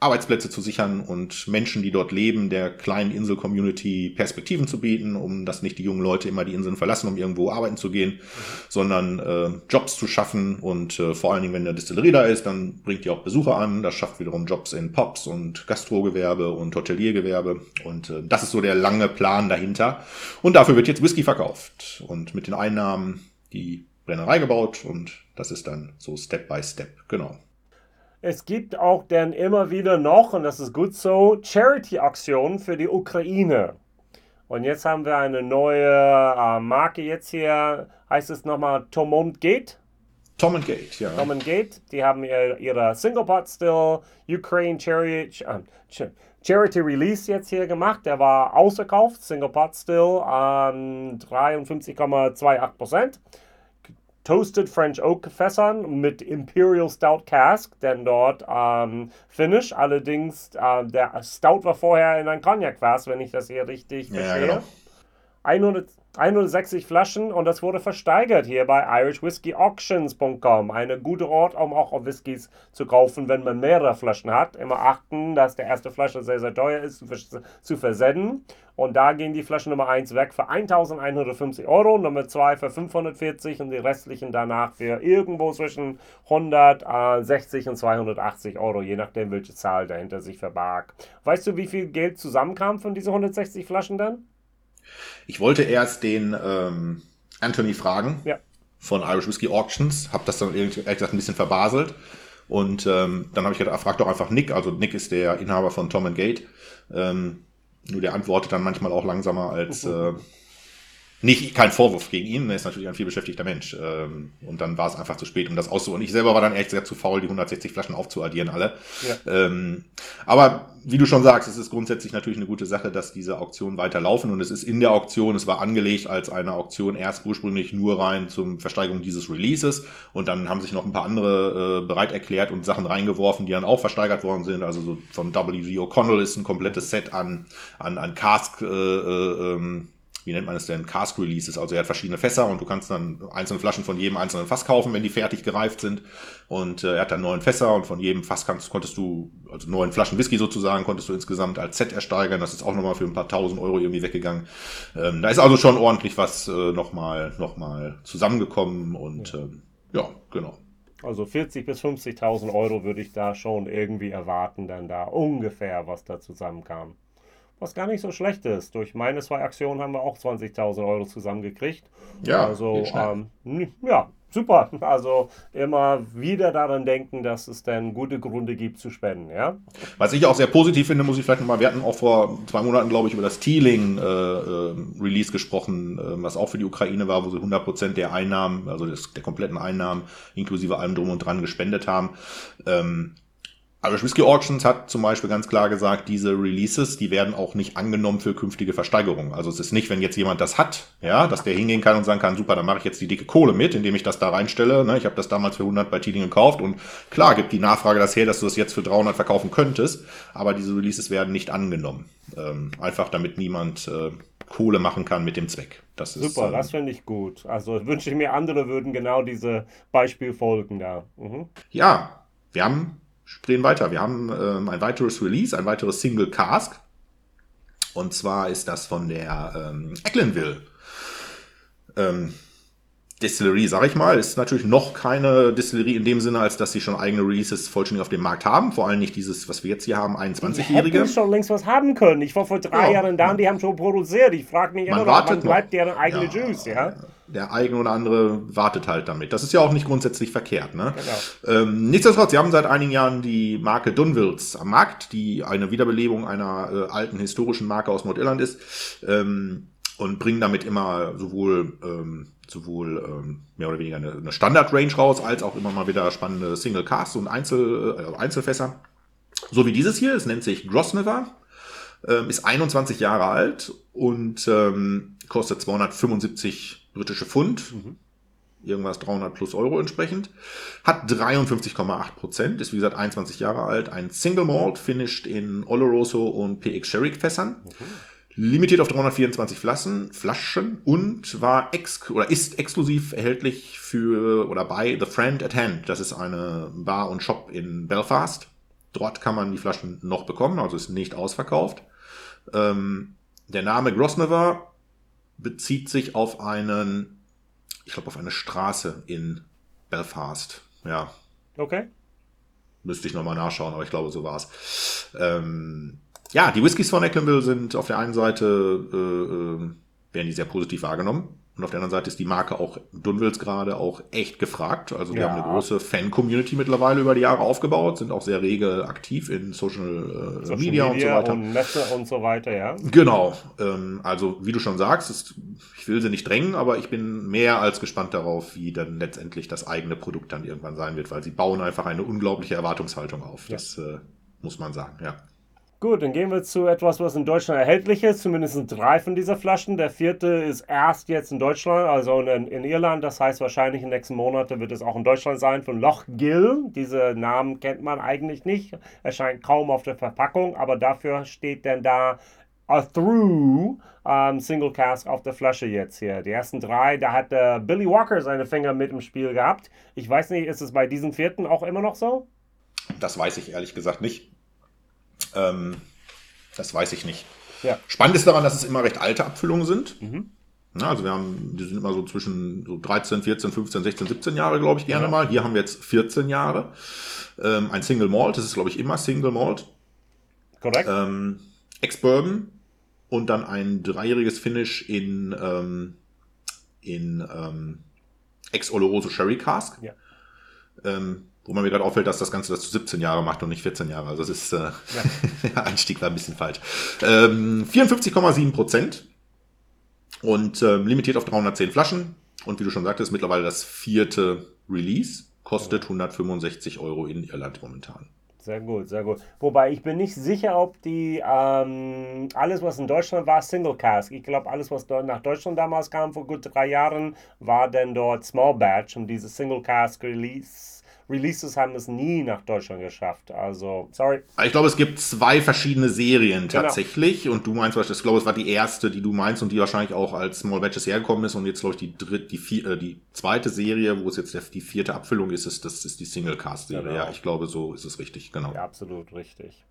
Arbeitsplätze zu sichern und Menschen, die dort leben, der kleinen Insel-Community Perspektiven zu bieten, um dass nicht die jungen Leute immer die Inseln verlassen, um irgendwo arbeiten zu gehen, sondern äh, Jobs zu schaffen und äh, vor allen Dingen, wenn eine Distillerie da ist, dann bringt die auch Besucher an, das schafft wiederum Jobs in Pops und Gastrogewerbe und Hoteliergewerbe und äh, das ist so der lange Plan dahinter und dafür wird jetzt Whisky verkauft und mit den Einnahmen die Brennerei gebaut und das ist dann so Step by Step, genau. Es gibt auch dann immer wieder noch, und das ist gut so, Charity-Aktionen für die Ukraine. Und jetzt haben wir eine neue äh, Marke jetzt hier, heißt es nochmal Tom and Gate. Tom and Gate, ja. Tom and Gate, die haben ihr, ihre Single Pot Still Ukraine Charity, äh, Charity Release jetzt hier gemacht. Der war ausverkauft, Single Pot Still an 53,28 Prozent. Toasted French Oak Fässern mit Imperial Stout Cask, denn dort ähm, Finish. Allerdings, äh, der Stout war vorher in ein Cognac-Fass, wenn ich das hier richtig ja, verstehe. Genau. 100, 160 Flaschen und das wurde versteigert hier bei irishwhiskeyauctions.com. Eine gute Ort, um auch Whiskys zu kaufen, wenn man mehrere Flaschen hat. Immer achten, dass die erste Flasche sehr, sehr teuer ist zu versenden. Und da gehen die Flaschen Nummer 1 weg für 1150 Euro, Nummer 2 für 540 und die restlichen danach für irgendwo zwischen 160 und 280 Euro, je nachdem, welche Zahl dahinter sich verbarg. Weißt du, wie viel Geld zusammenkam von diesen 160 Flaschen dann? Ich wollte erst den ähm, Anthony fragen ja. von Irish Whiskey Auctions, habe das dann ehrlich gesagt ein bisschen verbaselt. Und ähm, dann habe ich gedacht, frag doch einfach Nick. Also Nick ist der Inhaber von Tom Gate. Ähm, nur der antwortet dann manchmal auch langsamer als, äh, nicht, kein Vorwurf gegen ihn, er ist natürlich ein vielbeschäftigter Mensch. Ähm, und dann war es einfach zu spät, um das auszu. Und ich selber war dann ehrlich gesagt zu faul, die 160 Flaschen aufzuaddieren alle. Ja. Ähm, aber wie du schon sagst, es ist grundsätzlich natürlich eine gute Sache, dass diese Auktionen weiterlaufen. Und es ist in der Auktion, es war angelegt als eine Auktion erst ursprünglich nur rein zum Versteigerung dieses Releases. Und dann haben sich noch ein paar andere äh, bereit erklärt und Sachen reingeworfen, die dann auch versteigert worden sind. Also so von W.G. O'Connell ist ein komplettes Set an, an, an Cask, äh, äh, ähm, wie nennt man es denn, Cask Releases. Also er hat verschiedene Fässer und du kannst dann einzelne Flaschen von jedem einzelnen Fass kaufen, wenn die fertig gereift sind. Und äh, er hat dann neun Fässer und von jedem Fass kannst, konntest du, also neun Flaschen Whisky sozusagen, konntest du insgesamt als Set ersteigern. Das ist auch nochmal für ein paar tausend Euro irgendwie weggegangen. Ähm, da ist also schon ordentlich was äh, nochmal noch mal zusammengekommen und ja, ähm, ja genau. Also 40.000 bis 50.000 Euro würde ich da schon irgendwie erwarten, dann da ungefähr, was da zusammenkam was gar nicht so schlecht ist. Durch meine zwei Aktionen haben wir auch 20.000 Euro zusammengekriegt. Ja, also ähm, ja, super. Also immer wieder daran denken, dass es dann gute Gründe gibt zu spenden, ja. Was ich auch sehr positiv finde, muss ich vielleicht nochmal, wir hatten auch vor zwei Monaten, glaube ich, über das Teeling äh, äh, Release gesprochen, äh, was auch für die Ukraine war, wo sie 100% der Einnahmen, also des, der kompletten Einnahmen, inklusive allem drum und dran gespendet haben. Ähm, Irish Whiskey Auctions hat zum Beispiel ganz klar gesagt, diese Releases, die werden auch nicht angenommen für künftige Versteigerungen. Also es ist nicht, wenn jetzt jemand das hat, ja, dass der hingehen kann und sagen kann, super, dann mache ich jetzt die dicke Kohle mit, indem ich das da reinstelle. Ne? Ich habe das damals für 100 bei Teeling gekauft und klar gibt die Nachfrage das her, dass du das jetzt für 300 verkaufen könntest, aber diese Releases werden nicht angenommen. Ähm, einfach damit niemand äh, Kohle machen kann mit dem Zweck. Das ist, Super, ähm, das finde ich gut. Also wünsche ich mir, andere würden genau diese Beispiel folgen da. Mhm. Ja, wir haben drehen weiter. Wir haben ähm, ein weiteres Release, ein weiteres Single Cask. Und zwar ist das von der ähm, Ecklenville. Ähm, Distillerie, sag ich mal, ist natürlich noch keine Distillerie in dem Sinne, als dass sie schon eigene Releases vollständig auf dem Markt haben. Vor allem nicht dieses, was wir jetzt hier haben, 21-Jährige. Die hätten schon längst was haben können. Ich war vor drei ja. Jahren da und die haben schon produziert. Ich frage mich immer wann bleibt deren eigene ja, Juice, ja? Der eigene oder andere wartet halt damit. Das ist ja auch nicht grundsätzlich verkehrt. Ne? Genau. Ähm, nichtsdestotrotz, sie haben seit einigen Jahren die Marke Dunwills am Markt, die eine Wiederbelebung einer äh, alten historischen Marke aus Nordirland ist. Ähm, und bringen damit immer sowohl ähm, sowohl ähm, mehr oder weniger eine, eine Standard-Range raus, als auch immer mal wieder spannende Single-Casts und Einzel, äh, Einzelfässer. So wie dieses hier, es nennt sich Grosnever, ähm, ist 21 Jahre alt und ähm, kostet 275 britische Pfund. Mhm. irgendwas 300 plus Euro entsprechend. Hat 53,8 Prozent, ist wie gesagt 21 Jahre alt, ein Single Malt, finished in Oloroso und PX Sherry Fässern. Okay. Limitiert auf 324 Flaschen, Flaschen und war ex oder ist exklusiv erhältlich für oder bei The Friend at Hand. Das ist eine Bar und Shop in Belfast. Dort kann man die Flaschen noch bekommen, also ist nicht ausverkauft. Ähm, der Name Grosnever bezieht sich auf einen ich glaube, auf eine Straße in Belfast. Ja. Okay. Müsste ich nochmal nachschauen, aber ich glaube, so war es. Ähm, ja, die Whiskys von Ecklenville sind auf der einen Seite, äh, äh, werden die sehr positiv wahrgenommen. Und auf der anderen Seite ist die Marke auch Dunwils gerade auch echt gefragt. Also wir ja. haben eine große Fan-Community mittlerweile über die Jahre aufgebaut, sind auch sehr rege aktiv in Social, äh, Social Media, Media, und so weiter. Und Messe und so weiter, ja. Genau. Ähm, also wie du schon sagst, ist, ich will sie nicht drängen, aber ich bin mehr als gespannt darauf, wie dann letztendlich das eigene Produkt dann irgendwann sein wird, weil sie bauen einfach eine unglaubliche Erwartungshaltung auf. Ja. Das äh, muss man sagen, ja. Gut, dann gehen wir zu etwas, was in Deutschland erhältlich ist. Zumindest drei von dieser Flaschen. Der vierte ist erst jetzt in Deutschland, also in, in Irland. Das heißt, wahrscheinlich in den nächsten Monaten wird es auch in Deutschland sein. Von Loch Gill. Diese Namen kennt man eigentlich nicht. Erscheint kaum auf der Verpackung, aber dafür steht dann da a through um, Single Cask auf der Flasche jetzt hier. Die ersten drei, da hat äh, Billy Walker seine Finger mit im Spiel gehabt. Ich weiß nicht, ist es bei diesem vierten auch immer noch so? Das weiß ich ehrlich gesagt nicht. Ähm, das weiß ich nicht. Ja. Spannend ist daran, dass es immer recht alte Abfüllungen sind. Mhm. Ja, also wir haben, die sind immer so zwischen so 13, 14, 15, 16, 17 Jahre, glaube ich, gerne ja. mal. Hier haben wir jetzt 14 Jahre. Ähm, ein Single Malt, das ist, glaube ich, immer Single Malt. Korrekt. Ähm, Ex-Bourbon und dann ein dreijähriges Finish in, ähm, in ähm, Ex-Oloroso Sherry Cask. Ja. Ähm, wo man mir gerade auffällt, dass das Ganze das zu 17 Jahre macht und nicht 14 Jahre. Also das ist, äh, ja. der Einstieg war ein bisschen falsch. Ähm, 54,7 Prozent und ähm, limitiert auf 310 Flaschen. Und wie du schon sagtest, mittlerweile das vierte Release. Kostet 165 Euro in Irland momentan. Sehr gut, sehr gut. Wobei ich bin nicht sicher, ob die ähm, alles, was in Deutschland war, Single Cask. Ich glaube, alles, was nach Deutschland damals kam vor gut drei Jahren, war dann dort Small Batch und diese Single Cask Release Releases haben es nie nach Deutschland geschafft. Also, sorry. Ich glaube, es gibt zwei verschiedene Serien genau. tatsächlich. Genau. Und du meinst, ich glaube, es war die erste, die du meinst und die wahrscheinlich auch als Small Batches hergekommen ist. Und jetzt, glaube ich, die dritte, die, vier, äh, die zweite Serie, wo es jetzt die vierte Abfüllung ist, ist das ist die Single Cast Serie. Genau. Ja, ich glaube, so ist es richtig, genau. Ja, absolut richtig.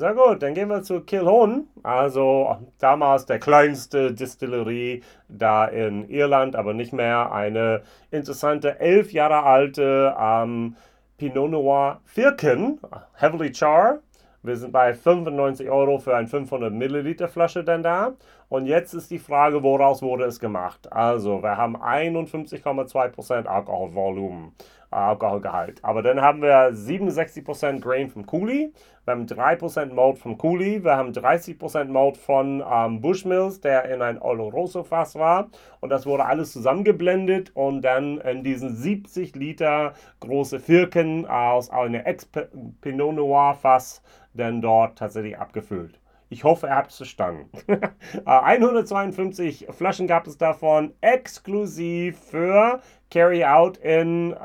Sehr gut, dann gehen wir zu Kilhone, also damals der kleinste Distillerie da in Irland, aber nicht mehr. Eine interessante, elf Jahre alte ähm, Pinot Noir Firken, Heavily Char. Wir sind bei 95 Euro für eine 500 Milliliter Flasche denn da. Und jetzt ist die Frage, woraus wurde es gemacht? Also, wir haben 51,2% Alkoholvolumen. Alkoholgehalt. Aber dann haben wir 67% Grain vom Cooley, wir haben 3% Malt vom Cooley, wir haben 30% Malt von ähm, Bushmills, der in ein Oloroso Fass war. Und das wurde alles zusammengeblendet und dann in diesen 70 Liter große Firken aus einer Ex-Pinot Noir Fass dann dort tatsächlich abgefüllt. Ich hoffe, er hat es verstanden. 152 Flaschen gab es davon, exklusiv für Carry Out in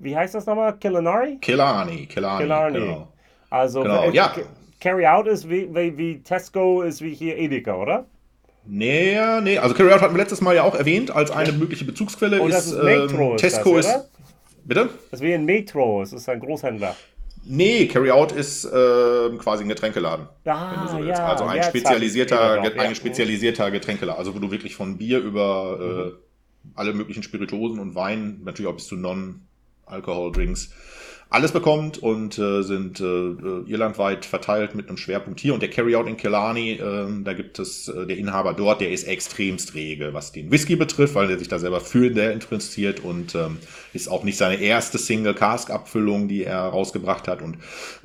wie heißt das nochmal? Killarney? Killarney, Killarney. Killarney. Genau. Also, genau, äh, ja. Carry Out ist wie, wie, wie Tesco ist wie hier Edeka, oder? Nee, nee, also Carry Out hatten wir letztes Mal ja auch erwähnt als eine mögliche Bezugsquelle. Und oh, ist, ist Metro, ähm, Tesco ist, das, ist. Bitte? Das ist wie ein Metro, es ist ein Großhändler. Nee, Carry Out ist äh, quasi ein Getränkeladen. Ah, so ja, also ein spezialisierter, ein spezialisierter Getränkeladen. Also wo du wirklich von Bier über äh, mhm. alle möglichen Spirituosen und Wein, natürlich auch bis zu Non- Alkoholdrinks, alles bekommt und äh, sind äh, äh, irlandweit verteilt mit einem Schwerpunkt hier. Und der Carryout in Killarney, äh, da gibt es äh, der Inhaber dort, der ist extremst rege, was den Whisky betrifft, weil er sich da selber für der interessiert und ähm, ist auch nicht seine erste Single-Cask-Abfüllung, die er rausgebracht hat. Und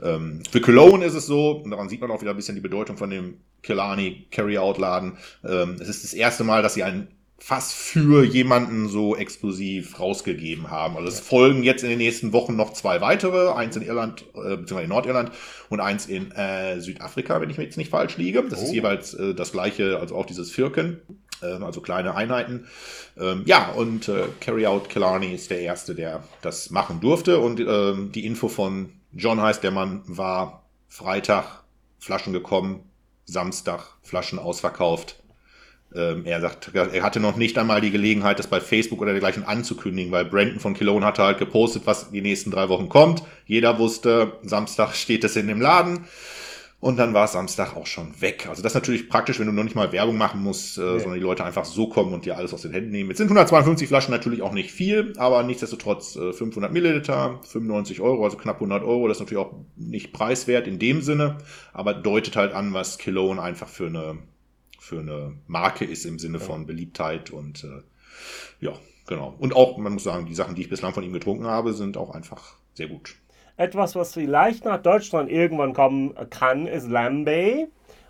ähm, für Cologne ist es so, und daran sieht man auch wieder ein bisschen die Bedeutung von dem Killarney Carryout-Laden. Ähm, es ist das erste Mal, dass sie einen fast für jemanden so exklusiv rausgegeben haben. Also es folgen jetzt in den nächsten Wochen noch zwei weitere, eins in Irland, äh, beziehungsweise in Nordirland und eins in äh, Südafrika, wenn ich mir jetzt nicht falsch liege. Das oh. ist jeweils äh, das gleiche, also auch dieses Firken. ähm, also kleine Einheiten. Ähm, ja, und äh, Carry Out Killarney ist der Erste, der das machen durfte. Und ähm, die Info von John heißt, der Mann war Freitag Flaschen gekommen, Samstag Flaschen ausverkauft. Ähm, er sagt, er hatte noch nicht einmal die Gelegenheit, das bei Facebook oder dergleichen anzukündigen, weil Brandon von Kilone hatte halt gepostet, was die nächsten drei Wochen kommt. Jeder wusste, Samstag steht es in dem Laden. Und dann war Samstag auch schon weg. Also das ist natürlich praktisch, wenn du noch nicht mal Werbung machen musst, äh, ja. sondern die Leute einfach so kommen und dir alles aus den Händen nehmen. Jetzt sind 152 Flaschen natürlich auch nicht viel, aber nichtsdestotrotz äh, 500 Milliliter, 95 Euro, also knapp 100 Euro. Das ist natürlich auch nicht preiswert in dem Sinne, aber deutet halt an, was Cologne einfach für eine, für eine Marke ist im Sinne von Beliebtheit und äh, ja, genau. Und auch, man muss sagen, die Sachen, die ich bislang von ihm getrunken habe, sind auch einfach sehr gut. Etwas, was vielleicht nach Deutschland irgendwann kommen kann, ist Lambay.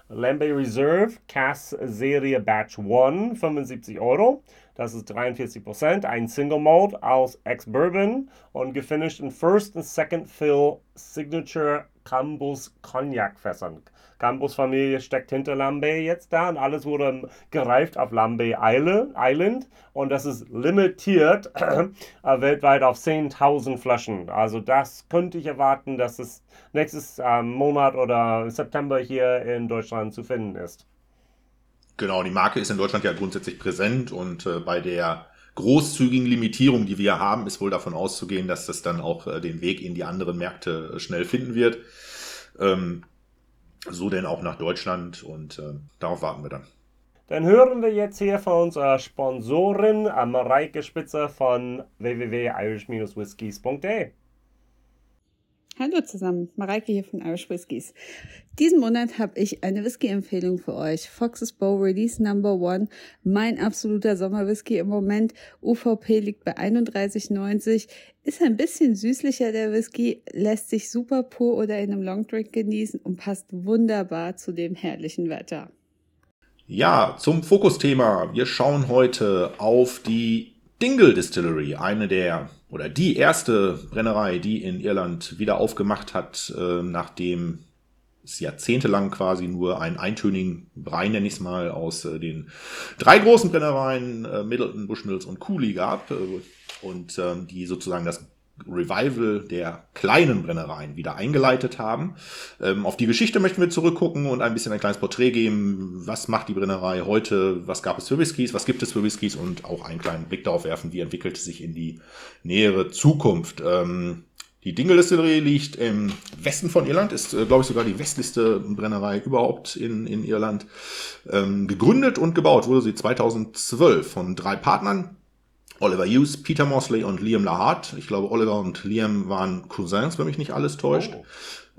Lambay Reserve Cass Serie Batch 1, 75 Euro. Das ist 43% Ein Single Malt aus Ex-Bourbon und gefinished in First and Second Fill Signature Cambus Cognac Fässern. Campus-Familie steckt hinter Lambay jetzt da und alles wurde gereift auf Lambay Island und das ist limitiert äh, weltweit auf 10.000 Flaschen. Also das könnte ich erwarten, dass es nächstes äh, Monat oder September hier in Deutschland zu finden ist. Genau, die Marke ist in Deutschland ja grundsätzlich präsent und äh, bei der großzügigen Limitierung, die wir haben, ist wohl davon auszugehen, dass das dann auch äh, den Weg in die anderen Märkte äh, schnell finden wird. Ähm, so denn auch nach Deutschland und äh, darauf warten wir dann. Dann hören wir jetzt hier von unserer Sponsorin Mareike Spitzer von www.irish-whiskies.de. Hallo zusammen, Mareike hier von Irish Whiskies. Diesen Monat habe ich eine Whisky-Empfehlung für euch. Fox's Bow Release Number One, mein absoluter Sommerwhisky im Moment. UVP liegt bei 31,90. Ist ein bisschen süßlicher der Whisky, lässt sich super pur oder in einem Longdrink genießen und passt wunderbar zu dem herrlichen Wetter. Ja, zum Fokusthema. Wir schauen heute auf die Dingle Distillery, eine der oder die erste Brennerei, die in Irland wieder aufgemacht hat, äh, nachdem es jahrzehntelang quasi nur einen eintönigen Brei, nenne ich es mal, aus äh, den drei großen Brennereien, äh, Middleton, Bushmills und Cooley gab äh, und ähm, die sozusagen das Revival der kleinen Brennereien wieder eingeleitet haben. Ähm, auf die Geschichte möchten wir zurückgucken und ein bisschen ein kleines Porträt geben. Was macht die Brennerei heute? Was gab es für Whiskys? Was gibt es für Whiskys? Und auch einen kleinen Blick darauf werfen, wie entwickelt es sich in die nähere Zukunft. Ähm, die Dingle Distillery liegt im Westen von Irland, ist, äh, glaube ich, sogar die westlichste Brennerei überhaupt in, in Irland. Ähm, gegründet und gebaut wurde sie 2012 von drei Partnern, Oliver Hughes, Peter Mosley und Liam Lahart. Ich glaube, Oliver und Liam waren Cousins, wenn mich nicht alles täuscht. Oh.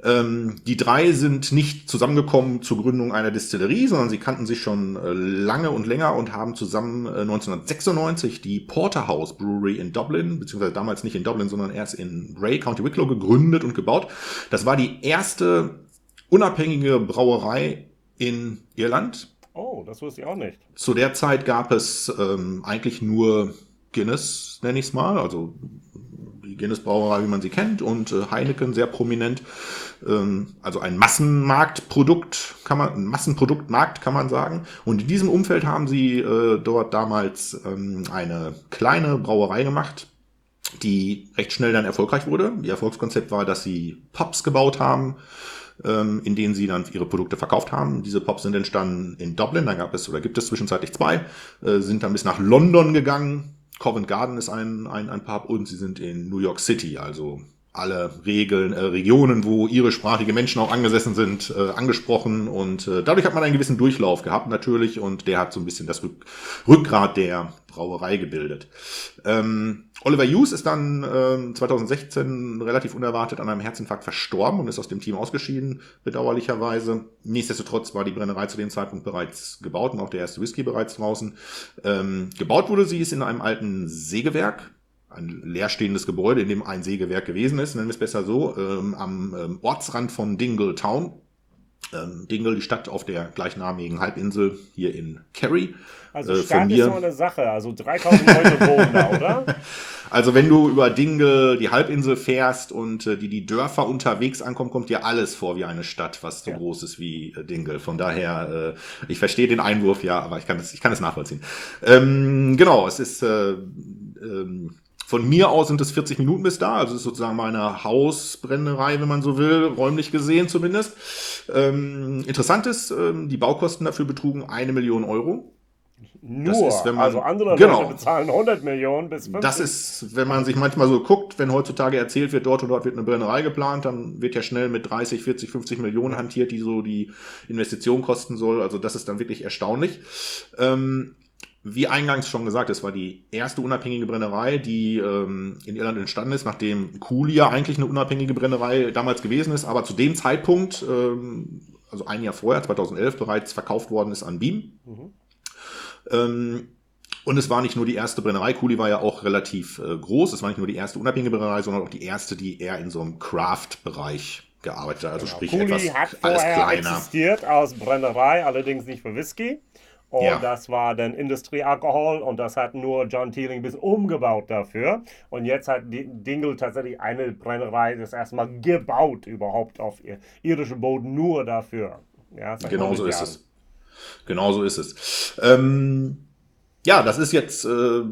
Ähm, die drei sind nicht zusammengekommen zur Gründung einer Distillerie, sondern sie kannten sich schon äh, lange und länger und haben zusammen äh, 1996 die Porterhouse Brewery in Dublin, beziehungsweise damals nicht in Dublin, sondern erst in Bray, County Wicklow gegründet und gebaut. Das war die erste unabhängige Brauerei in Irland. Oh, das wusste ich auch nicht. Zu der Zeit gab es ähm, eigentlich nur Guinness, nenne ich es mal, also die Guinness-Brauerei, wie man sie kennt, und äh, Heineken sehr prominent. Ähm, also ein Massenmarktprodukt, kann man, ein Massenproduktmarkt kann man sagen. Und in diesem Umfeld haben sie äh, dort damals ähm, eine kleine Brauerei gemacht, die recht schnell dann erfolgreich wurde. Ihr Erfolgskonzept war, dass sie Pubs gebaut haben, ähm, in denen sie dann ihre Produkte verkauft haben. Diese Pubs sind entstanden in Dublin, da gab es oder gibt es zwischenzeitlich zwei, äh, sind dann bis nach London gegangen, Covent Garden ist ein, ein, ein Pub und sie sind in New York City, also alle Regeln, äh, Regionen, wo irischsprachige Menschen auch angesessen sind, äh, angesprochen und äh, dadurch hat man einen gewissen Durchlauf gehabt natürlich und der hat so ein bisschen das Rück Rückgrat der Brauerei gebildet. Ähm, Oliver Hughes ist dann äh, 2016 relativ unerwartet an einem Herzinfarkt verstorben und ist aus dem Team ausgeschieden, bedauerlicherweise. Nichtsdestotrotz war die Brennerei zu dem Zeitpunkt bereits gebaut und auch der erste Whisky bereits draußen. Ähm, gebaut wurde sie ist in einem alten Sägewerk, ein leerstehendes Gebäude, in dem ein Sägewerk gewesen ist, nennen wir es besser so, ähm, am ähm, Ortsrand von Dingle Town. Ähm, Dingle, die Stadt auf der gleichnamigen Halbinsel hier in Kerry. Also äh, Stadt ist so eine Sache, also 3000 Leute wohnen da, oder? Also wenn du über Dingle die Halbinsel fährst und äh, die die Dörfer unterwegs ankommen, kommt dir alles vor wie eine Stadt, was so ja. groß ist wie äh, Dingle. Von daher, äh, ich verstehe den Einwurf, ja, aber ich kann es, ich kann es nachvollziehen. Ähm, genau, es ist äh, ähm, von mir aus sind es 40 Minuten bis da, also ist sozusagen meine Hausbrennerei, wenn man so will, räumlich gesehen zumindest. Ähm, interessant ist, ähm, die Baukosten dafür betrugen eine Million Euro. Nur, ist, man, also andere genau, Leute bezahlen 100 Millionen bis 50. Das ist, wenn man sich manchmal so guckt, wenn heutzutage erzählt wird, dort und dort wird eine Brennerei geplant, dann wird ja schnell mit 30, 40, 50 Millionen hantiert, die so die Investition kosten soll. Also das ist dann wirklich erstaunlich. Ähm, wie eingangs schon gesagt, es war die erste unabhängige Brennerei, die ähm, in Irland entstanden ist, nachdem ja eigentlich eine unabhängige Brennerei damals gewesen ist, aber zu dem Zeitpunkt, ähm, also ein Jahr vorher, 2011 bereits verkauft worden ist an Beam. Mhm. Ähm, und es war nicht nur die erste Brennerei, Cooley war ja auch relativ äh, groß, es war nicht nur die erste unabhängige Brennerei, sondern auch die erste, die eher in so einem Craft-Bereich gearbeitet hat, also genau. sprich Cooley etwas hat alles kleiner. existiert aus Brennerei, allerdings nicht für Whisky. Und ja. das war dann Industriealkohol und das hat nur John Teeling bis umgebaut dafür. Und jetzt hat Dingle tatsächlich eine Brennerei das erste Mal gebaut überhaupt auf irischem Boden nur dafür. Ja, genau so ist es. Genau so ist es. Ähm, ja, das ist jetzt äh,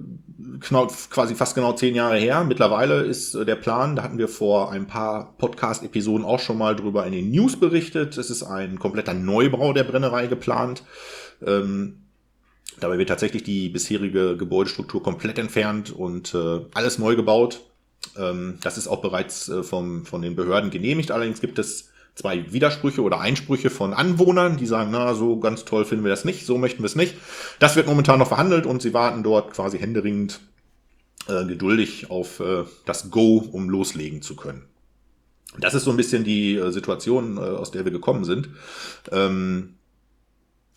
quasi fast genau zehn Jahre her. Mittlerweile ist äh, der Plan, da hatten wir vor ein paar Podcast-Episoden auch schon mal drüber in den News berichtet. Es ist ein kompletter Neubau der Brennerei geplant. Ähm, dabei wird tatsächlich die bisherige Gebäudestruktur komplett entfernt und äh, alles neu gebaut. Ähm, das ist auch bereits äh, vom, von den Behörden genehmigt. Allerdings gibt es zwei Widersprüche oder Einsprüche von Anwohnern, die sagen, na, so ganz toll finden wir das nicht, so möchten wir es nicht. Das wird momentan noch verhandelt und sie warten dort quasi händeringend äh, geduldig auf äh, das Go, um loslegen zu können. Das ist so ein bisschen die äh, Situation, äh, aus der wir gekommen sind. Ähm,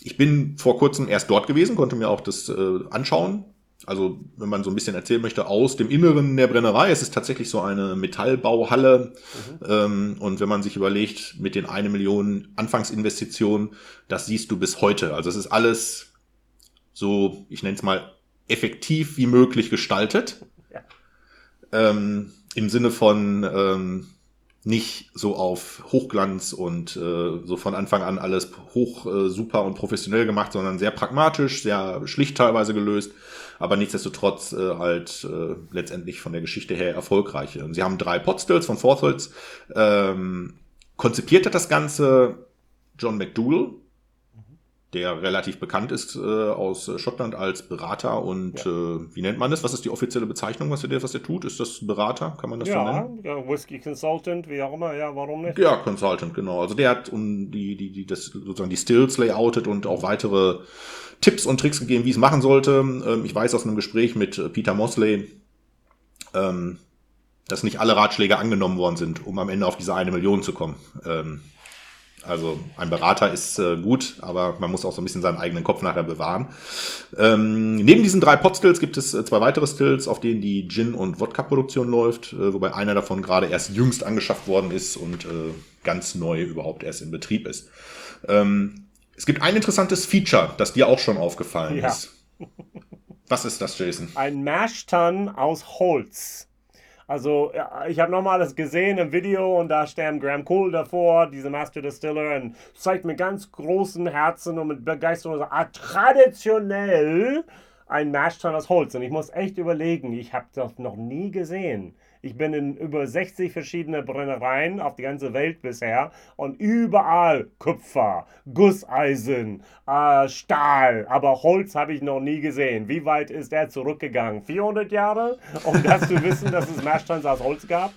ich bin vor kurzem erst dort gewesen, konnte mir auch das äh, anschauen. Also, wenn man so ein bisschen erzählen möchte, aus dem Inneren der Brennerei. Es ist tatsächlich so eine Metallbauhalle. Mhm. Ähm, und wenn man sich überlegt, mit den eine Million Anfangsinvestitionen, das siehst du bis heute. Also, es ist alles so, ich nenne es mal, effektiv wie möglich gestaltet. Ja. Ähm, Im Sinne von, ähm, nicht so auf Hochglanz und äh, so von Anfang an alles hoch, äh, super und professionell gemacht, sondern sehr pragmatisch, sehr schlicht teilweise gelöst, aber nichtsdestotrotz äh, halt äh, letztendlich von der Geschichte her erfolgreich. Sie haben drei Potstills von Fortholz. Ähm, konzipiert hat das Ganze John McDougall, der relativ bekannt ist äh, aus Schottland als Berater und ja. äh, wie nennt man das? Was ist die offizielle Bezeichnung, was er, was er tut? Ist das Berater? Kann man das ja, so nennen? Ja, Whisky Consultant, wie auch immer, ja, warum nicht? Ja, Consultant, genau. Also der hat um die, die, die, das sozusagen die Stills layoutet und auch weitere Tipps und Tricks gegeben, wie es machen sollte. Ähm, ich weiß aus einem Gespräch mit äh, Peter Mosley, ähm, dass nicht alle Ratschläge angenommen worden sind, um am Ende auf diese eine Million zu kommen. Ähm, also ein Berater ist äh, gut, aber man muss auch so ein bisschen seinen eigenen Kopf nachher bewahren. Ähm, neben diesen drei Potstills gibt es äh, zwei weitere Stills, auf denen die Gin- und Wodka-Produktion läuft, äh, wobei einer davon gerade erst jüngst angeschafft worden ist und äh, ganz neu überhaupt erst in Betrieb ist. Ähm, es gibt ein interessantes Feature, das dir auch schon aufgefallen ja. ist. Was ist das, Jason? Ein Mash-Tun aus Holz. Also, ich habe nochmal das gesehen im Video und da stand Graham Cole davor, diese Master Distiller, und zeigt mit ganz großen Herzen und mit Begeisterung, ah, traditionell ein Mashton aus Holz. Und ich muss echt überlegen, ich habe das noch nie gesehen. Ich bin in über 60 verschiedene Brennereien auf die ganze Welt bisher und überall Kupfer, Gusseisen, äh, Stahl, aber Holz habe ich noch nie gesehen. Wie weit ist er zurückgegangen? 400 Jahre, um das zu wissen, dass es Mashtons aus Holz gab?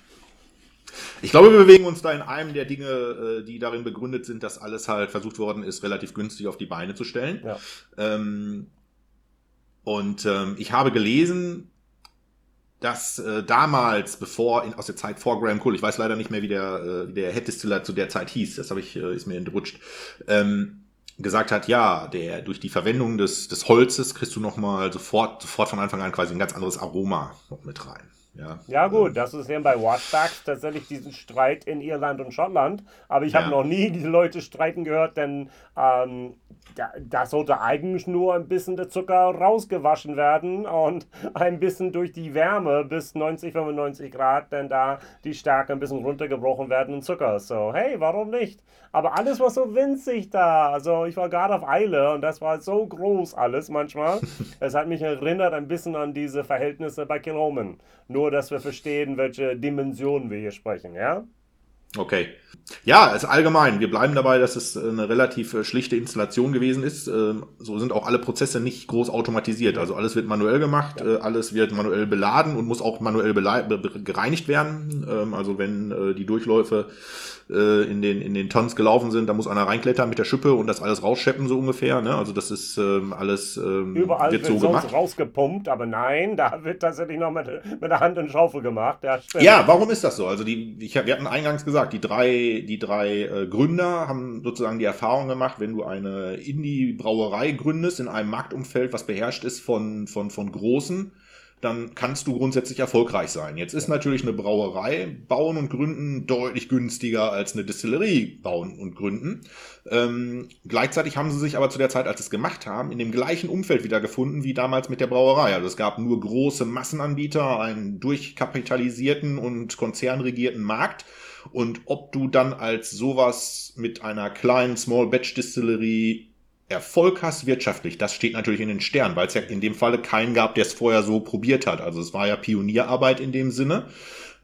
Ich glaube, wir bewegen uns da in einem der Dinge, äh, die darin begründet sind, dass alles halt versucht worden ist, relativ günstig auf die Beine zu stellen. Ja. Ähm, und ähm, ich habe gelesen, dass äh, damals, bevor in, aus der Zeit vor Graham Cole, ich weiß leider nicht mehr, wie der, äh, wie der Head Distiller zu der Zeit hieß, das habe ich äh, ist mir entrutscht, ähm, gesagt hat, ja, der durch die Verwendung des, des Holzes kriegst du noch mal sofort sofort von Anfang an quasi ein ganz anderes Aroma noch mit rein. Ja, ja gut, das ist eben bei Watchdogs tatsächlich diesen Streit in Irland und Schottland. Aber ich habe Ja. noch nie die Leute streiten gehört, denn ähm, da, da sollte eigentlich nur ein bisschen der Zucker rausgewaschen werden und ein bisschen durch die Wärme bis 90, 95 Grad, denn da die Stärke ein bisschen runtergebrochen werden in Zucker. So, hey, warum nicht? Aber alles war so winzig da. Also ich war gerade auf Eile und das war so groß alles manchmal. Es hat mich erinnert ein bisschen an diese Verhältnisse bei Kilhoman. Nur, dass wir verstehen, welche Dimensionen wir hier sprechen, ja? Okay. Ja, also allgemein, wir bleiben dabei, dass es eine relativ äh, schlichte Installation gewesen ist. Ähm, So sind auch alle Prozesse nicht groß automatisiert. Also alles wird manuell gemacht, äh, alles wird manuell beladen und muss auch manuell gereinigt werden. Ähm, Also wenn äh, die Durchläufe äh, in den, in den Tons gelaufen sind, da muss einer reinklettern mit der Schippe und das alles rausscheppen, so ungefähr. Ne? Also das ist ähm, alles ähm, Überall wird so gemacht. rausgepumpt, aber nein, da wird tatsächlich noch mit, mit der Hand in Schaufel gemacht. Ja. Ja, warum ist das so? Also die, ich, wir hatten eingangs gesagt, die drei, die drei äh, Gründer haben sozusagen die Erfahrung gemacht, wenn du eine Indie-Brauerei gründest in einem Marktumfeld, was beherrscht ist von, von, von Großen, dann kannst du grundsätzlich erfolgreich sein. Jetzt ist natürlich eine Brauerei bauen und gründen deutlich günstiger als eine Distillerie bauen und gründen. Ähm, gleichzeitig haben sie sich aber zu der Zeit, als sie es gemacht haben, in dem gleichen Umfeld wiedergefunden wie damals mit der Brauerei. Also es gab nur große Massenanbieter, einen durchkapitalisierten und konzernregierten Markt. Und ob du dann als sowas mit einer kleinen Small Batch Distillerie Erfolg hast wirtschaftlich, das steht natürlich in den Sternen, weil es ja in dem Falle keinen gab, der es vorher so probiert hat. Also es war ja Pionierarbeit in dem Sinne.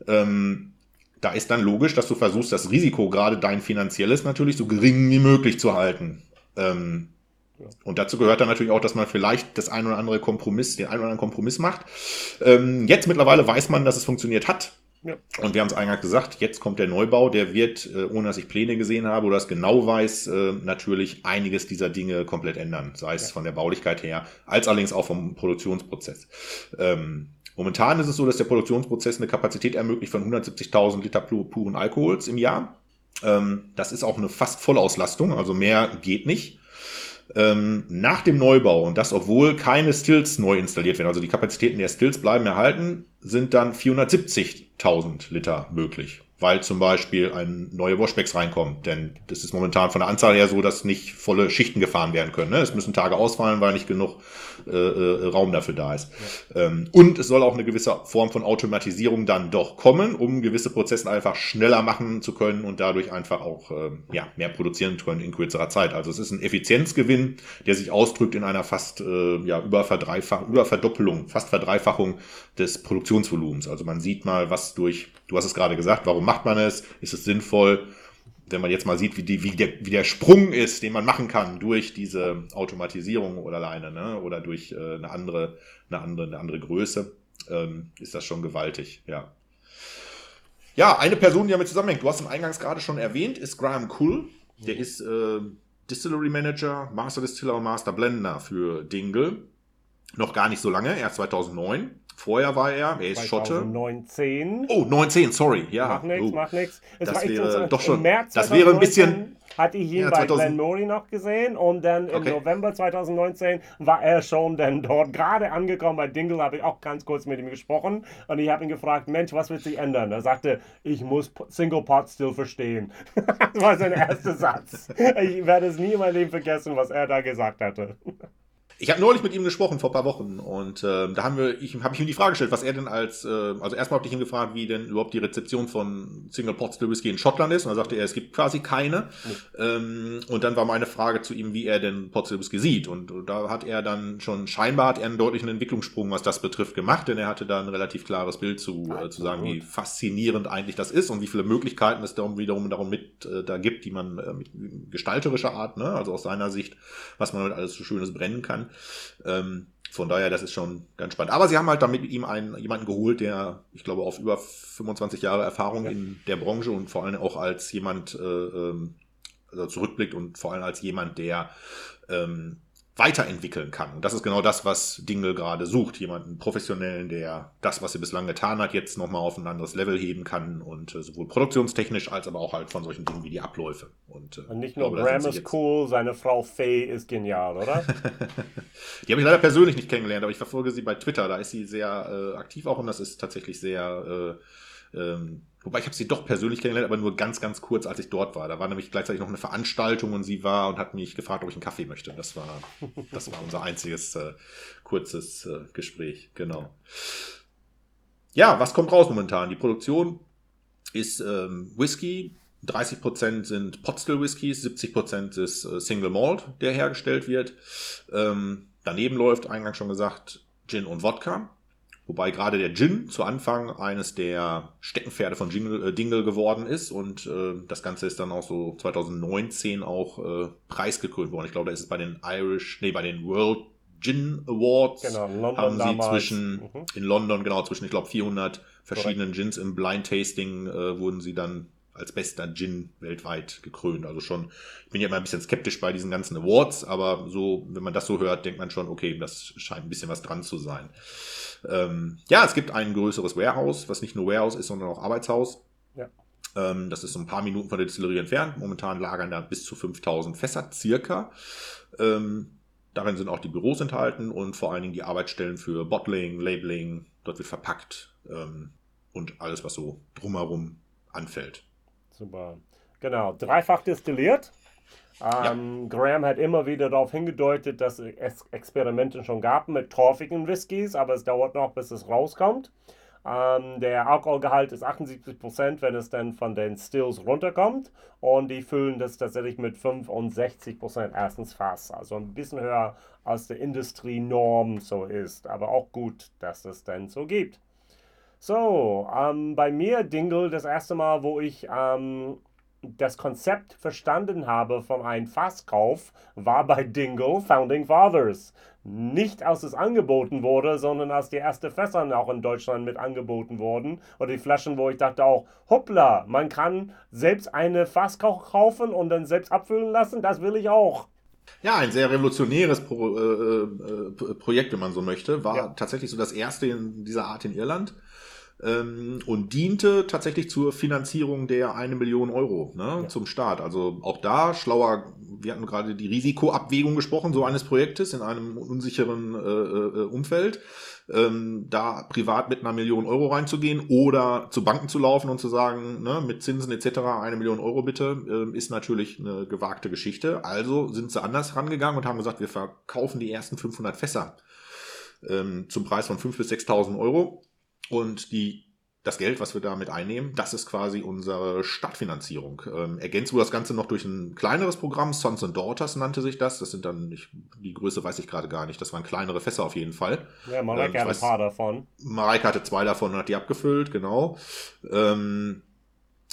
Ähm, da ist dann logisch, dass du versuchst, das Risiko, gerade dein finanzielles, natürlich so gering wie möglich zu halten. Ähm, Ja. und dazu gehört dann natürlich auch, dass man vielleicht das ein oder andere Kompromiss, den ein oder anderen Kompromiss macht. Ähm, jetzt mittlerweile weiß man, dass es funktioniert hat. Ja. Und wir haben es eingangs gesagt, jetzt kommt der Neubau, der wird, äh, ohne dass ich Pläne gesehen habe oder das genau weiß, äh, natürlich einiges dieser Dinge komplett ändern. Sei es Ja. von der Baulichkeit her, als allerdings auch vom Produktionsprozess. Ähm, momentan ist es so, dass der Produktionsprozess eine Kapazität ermöglicht von 170.000 Liter pu- puren Alkohols im Jahr. Ähm, das ist auch eine fast Vollauslastung, also mehr geht nicht. Ähm, nach dem Neubau, und das obwohl keine Stills neu installiert werden, also die Kapazitäten der Stills bleiben erhalten, sind dann 470.000 Liter möglich, weil zum Beispiel ein neue Washbacks reinkommen. Denn das ist momentan von der Anzahl her so, dass nicht volle Schichten gefahren werden können. Ne? Es müssen Tage ausfallen, weil nicht genug äh, äh, Raum dafür da ist. Ähm, und es soll auch eine gewisse Form von Automatisierung dann doch kommen, um gewisse Prozesse einfach schneller machen zu können und dadurch einfach auch ähm, ja, mehr produzieren zu können in kürzerer Zeit. Also es ist ein Effizienzgewinn, der sich ausdrückt in einer fast äh, ja, Überverdreifach Überverdoppelung, fast Verdreifachung des Produktionsvolumens. Also man sieht mal, was durch, du hast es gerade gesagt, warum macht man es? Ist es sinnvoll? Wenn man jetzt mal sieht, wie, die, wie, der, wie der Sprung ist, den man machen kann durch diese Automatisierung oder alleine, ne? oder durch äh, eine, andere, eine, andere, eine andere Größe, ähm, ist das schon gewaltig, ja. Ja, eine Person, die damit zusammenhängt, du hast im Eingangs gerade schon erwähnt, ist Graham Kull. Der ist äh, Distillery Manager, Master Distiller und Master Blender für Dingle. Noch gar nicht so lange, erst 2009. Vorher war er, er ist Schotte. 2019. Oh, 19, sorry. Ja, Macht nichts, oh. macht nichts. Das wäre doch schon- Im März das wäre ein 2019 bisschen- Hatte ich ihn Ja, bei 2000 Glen Murray noch gesehen und dann im Okay. November 2019 war er schon dann dort. Gerade angekommen bei Dingle habe ich auch ganz kurz mit ihm gesprochen und ich habe ihn gefragt: Mensch, was wird sich ändern? Er sagte: Ich muss Single Pot Still verstehen. das war sein erster Satz. Ich werde es nie in meinem Leben vergessen, was er da gesagt hatte. Ich habe neulich mit ihm gesprochen vor ein paar Wochen und ähm, da haben wir, ich habe ich ihm die Frage gestellt, was er denn als, äh, also erstmal habe ich ihn gefragt, wie denn überhaupt die Rezeption von Single Pot Whisky in Schottland ist. Und dann sagte er, es gibt quasi keine. Ähm, und dann war meine Frage zu ihm, wie er denn Pot Whisky sieht. Und, und da hat er dann schon scheinbar hat er einen deutlichen Entwicklungssprung, was das betrifft, gemacht, denn er hatte da ein relativ klares Bild zu, äh, zu sagen, wie faszinierend eigentlich das ist und wie viele Möglichkeiten es darum wiederum darum mit äh, da gibt, die man äh, mit gestalterischer Art, ne, also aus seiner Sicht, was man damit alles so Schönes brennen kann. Ähm, von daher, das ist schon ganz spannend. Aber sie haben halt damit mit ihm einen, jemanden geholt, der, ich glaube, auf über 25 Jahre Erfahrung Ja. in der Branche und vor allem auch als jemand äh, ähm, also zurückblickt und vor allem als jemand, der ähm, weiterentwickeln kann. Und das ist genau das, was Dingle gerade sucht. Jemanden professionellen, der das, was er bislang getan hat, jetzt nochmal auf ein anderes Level heben kann und äh, sowohl produktionstechnisch als aber auch halt von solchen Dingen wie die Abläufe. Und, äh, und nicht nur glaube, Graham ist cool, seine Frau Faye ist genial, oder? die habe ich leider persönlich nicht kennengelernt, aber ich verfolge sie bei Twitter. Da ist sie sehr äh, aktiv auch und das ist tatsächlich sehr äh, ähm, Wobei ich habe sie doch persönlich kennengelernt, aber nur ganz, ganz kurz, als ich dort war. Da war nämlich gleichzeitig noch eine Veranstaltung und sie war und hat mich gefragt, ob ich einen Kaffee möchte. Das war, das war unser einziges äh, kurzes äh, Gespräch. Genau. Ja, was kommt raus momentan? Die Produktion ist ähm, Whisky. 30% sind Potstill Whiskys, 70% ist äh, Single Malt, der hergestellt wird. Ähm, daneben läuft, eingangs schon gesagt, Gin und Wodka. Wobei gerade der Gin zu Anfang eines der Steckenpferde von Jingle, äh, Dingle geworden ist und äh, das Ganze ist dann auch so 2019 auch äh, preisgekrönt worden. Ich glaube, da ist es bei den Irish, nee, bei den World Gin Awards genau, London haben sie damals. zwischen mhm. in London genau zwischen ich glaube 400 verschiedenen Correct. Gins im Blind Tasting äh, wurden sie dann als bester Gin weltweit gekrönt. Also schon, ich bin ja immer ein bisschen skeptisch bei diesen ganzen Awards, aber so, wenn man das so hört, denkt man schon, okay, das scheint ein bisschen was dran zu sein. Ähm, ja, es gibt ein größeres Warehouse, was nicht nur Warehouse ist, sondern auch Arbeitshaus. Ja. Ähm, das ist so ein paar Minuten von der Distillerie entfernt. Momentan lagern da bis zu 5000 Fässer, circa. Ähm, darin sind auch die Büros enthalten und vor allen Dingen die Arbeitsstellen für Bottling, Labeling. Dort wird verpackt ähm, und alles, was so drumherum anfällt. Super. Genau, dreifach destilliert. Ähm, ja. Graham hat immer wieder darauf hingedeutet, dass es Experimente schon gab mit torfigen Whiskys, aber es dauert noch, bis es rauskommt. Ähm, der Alkoholgehalt ist 78%, wenn es dann von den Stills runterkommt. Und die füllen das tatsächlich mit 65% erstens Fass. Also ein bisschen höher als der Industrienorm so ist. Aber auch gut, dass es dann so gibt. So, ähm, bei mir Dingle das erste Mal, wo ich ähm, das Konzept verstanden habe von einem Fasskauf, war bei Dingle Founding Fathers. Nicht als es angeboten wurde, sondern als die ersten Fässer auch in Deutschland mit angeboten wurden. Oder die Flaschen, wo ich dachte auch, hoppla, man kann selbst eine Fass kaufen und dann selbst abfüllen lassen, das will ich auch. Ja, ein sehr revolutionäres Pro, äh, äh, Projekt, wenn man so möchte. War ja. tatsächlich so das erste in dieser Art in Irland ähm, und diente tatsächlich zur Finanzierung der eine Million Euro ne, ja. zum Start. Also auch da schlauer, wir hatten gerade die Risikoabwägung gesprochen, so eines Projektes in einem unsicheren äh, äh, Umfeld. Ähm, da privat mit einer Million Euro reinzugehen oder zu Banken zu laufen und zu sagen, ne, mit Zinsen etc. eine Million Euro bitte, äh, ist natürlich eine gewagte Geschichte. Also sind sie anders rangegangen und haben gesagt, wir verkaufen die ersten 500 Fässer ähm, zum Preis von 5.000 bis 6.000 Euro und die, das Geld, was wir damit einnehmen, das ist quasi unsere Stadtfinanzierung. Ähm, ergänzt wurde das Ganze noch durch ein kleineres Programm, Sons and Daughters nannte sich das. Das sind dann, ich, die Größe weiß ich gerade gar nicht, das waren kleinere Fässer auf jeden Fall. Ja, Mareike ähm, hatte ein paar davon. Mareike hatte zwei davon und hat die abgefüllt, genau. Ähm,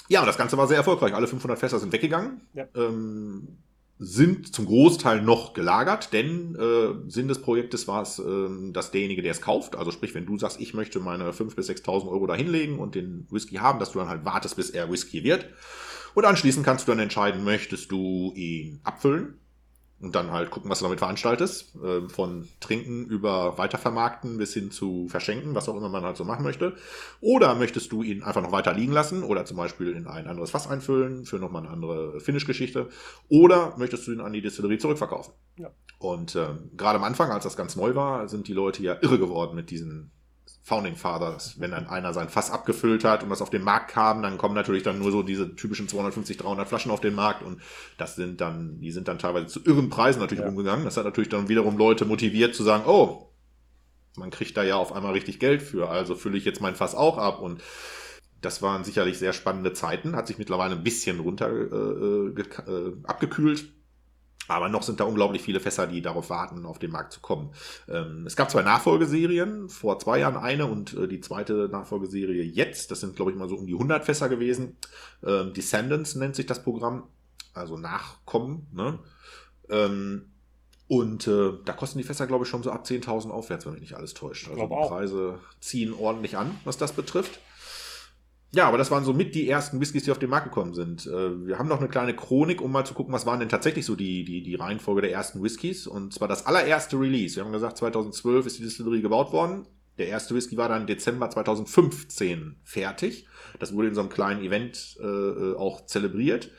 ja, und das Ganze war sehr erfolgreich. Alle 500 Fässer sind weggegangen. Ja. Ähm, sind zum Großteil noch gelagert, denn äh, Sinn des Projektes war es, äh, dass derjenige, der es kauft, also sprich, wenn du sagst, ich möchte meine 5.000 bis 6.000 Euro da hinlegen und den Whisky haben, dass du dann halt wartest, bis er Whisky wird. Und anschließend kannst du dann entscheiden, möchtest du ihn abfüllen und dann halt gucken, was du damit veranstaltest. Äh, von Trinken über Weitervermarkten bis hin zu Verschenken, was auch immer man halt so machen möchte. Oder möchtest du ihn einfach noch weiter liegen lassen oder zum Beispiel in ein anderes Fass einfüllen für nochmal eine andere Finish-Geschichte. Oder möchtest du ihn an die Distillerie zurückverkaufen. Ja. Und äh, gerade am Anfang, als das ganz neu war, sind die Leute ja irre geworden mit diesen Founding Fathers. Wenn dann einer sein Fass abgefüllt hat und das auf den Markt kam, dann kommen natürlich dann nur so diese typischen 250, 300 Flaschen auf den Markt und das sind dann, die sind dann teilweise zu irren Preisen natürlich ja. umgegangen. Das hat natürlich dann wiederum Leute motiviert zu sagen, oh, man kriegt da ja auf einmal richtig Geld für, also fülle ich jetzt mein Fass auch ab und das waren sicherlich sehr spannende Zeiten, hat sich mittlerweile ein bisschen runter äh, äh, abgekühlt. Aber noch sind da unglaublich viele Fässer, die darauf warten, auf den Markt zu kommen. Ähm, es gab zwei Nachfolgeserien, vor zwei Jahren eine und äh, die zweite Nachfolgeserie jetzt. Das sind, glaube ich, mal so um die 100 Fässer gewesen. Ähm, Descendants nennt sich das Programm, also Nachkommen. Ne? Ähm, und äh, da kosten die Fässer, glaube ich, schon so ab 10.000 aufwärts, wenn mich nicht alles täuscht. Also die Preise ziehen ordentlich an, was das betrifft. Ja, aber das waren so mit die ersten Whiskys, die auf den Markt gekommen sind. Äh, wir haben noch eine kleine Chronik, um mal zu gucken, was waren denn tatsächlich so die, die, die Reihenfolge der ersten Whiskys. Und zwar das allererste Release. Wir haben gesagt, 2012 ist die Distillerie gebaut worden. Der erste Whisky war dann Dezember 2015 fertig. Das wurde in so einem kleinen Event äh, äh, auch zelebriert.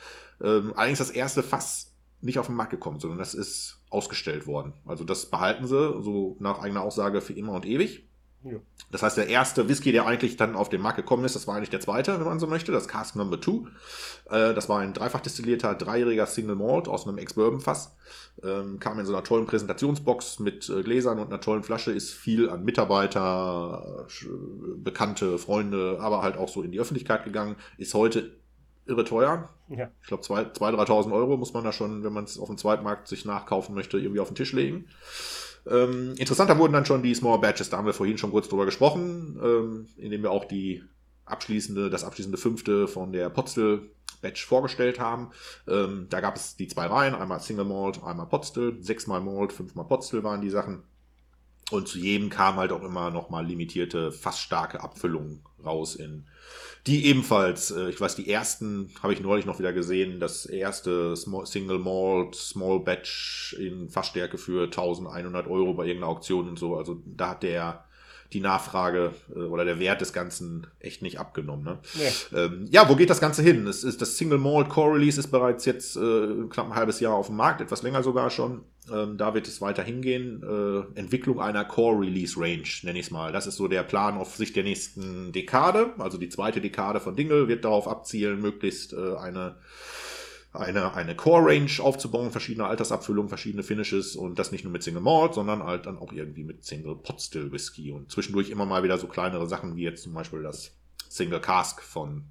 Ähm, allerdings das erste Fass nicht auf den Markt gekommen, sondern das ist ausgestellt worden. Also das behalten sie, so nach eigener Aussage, für immer und ewig. Ja. Das heißt, der erste Whisky, der eigentlich dann auf den Markt gekommen ist, das war eigentlich der zweite, wenn man so möchte, das Cask Number Two. Äh, das war ein dreifach destillierter, dreijähriger Single Malt aus einem Ex-Bourbon-Fass. Ähm, kam in so einer tollen Präsentationsbox mit äh, Gläsern und einer tollen Flasche, ist viel an Mitarbeiter, Bekannte, Freunde, aber halt auch so in die Öffentlichkeit gegangen. Ist heute irre teuer. Ja. Ich glaube, 2.000, 3.000 Euro muss man da schon, wenn man es auf dem Zweitmarkt sich nachkaufen möchte, irgendwie auf den Tisch legen. Ähm, interessanter wurden dann schon die Small Batches, da haben wir vorhin schon kurz drüber gesprochen, ähm, indem wir auch die abschließende, das abschließende fünfte von der Potstill Batch vorgestellt haben. Ähm, da gab es die zwei Reihen, einmal Single Malt, einmal Potstill, sechsmal Malt, fünfmal Potstill waren die Sachen. Und zu jedem kam halt auch immer nochmal limitierte, fast starke Abfüllungen raus in die ebenfalls, äh, ich weiß, die ersten habe ich neulich noch wieder gesehen, das erste Single Malt, Small Batch in Fassstärke für 1100 Euro bei irgendeiner Auktion und so. Also da hat der die Nachfrage äh, oder der Wert des Ganzen echt nicht abgenommen. Ne? Nee. Ähm, ja, wo geht das Ganze hin? Es ist das Single Malt Core Release ist bereits jetzt äh, knapp ein halbes Jahr auf dem Markt, etwas länger sogar schon. Ähm, da wird es weiter hingehen. Äh, Entwicklung einer Core Release Range, nenne ich es mal. Das ist so der Plan auf Sicht der nächsten Dekade. Also die zweite Dekade von Dingle wird darauf abzielen, möglichst äh, eine eine, eine Core-Range aufzubauen, verschiedene Altersabfüllungen, verschiedene Finishes und das nicht nur mit Single Malt, sondern halt dann auch irgendwie mit Single Pot Still Whisky und zwischendurch immer mal wieder so kleinere Sachen wie jetzt zum Beispiel das Single Cask von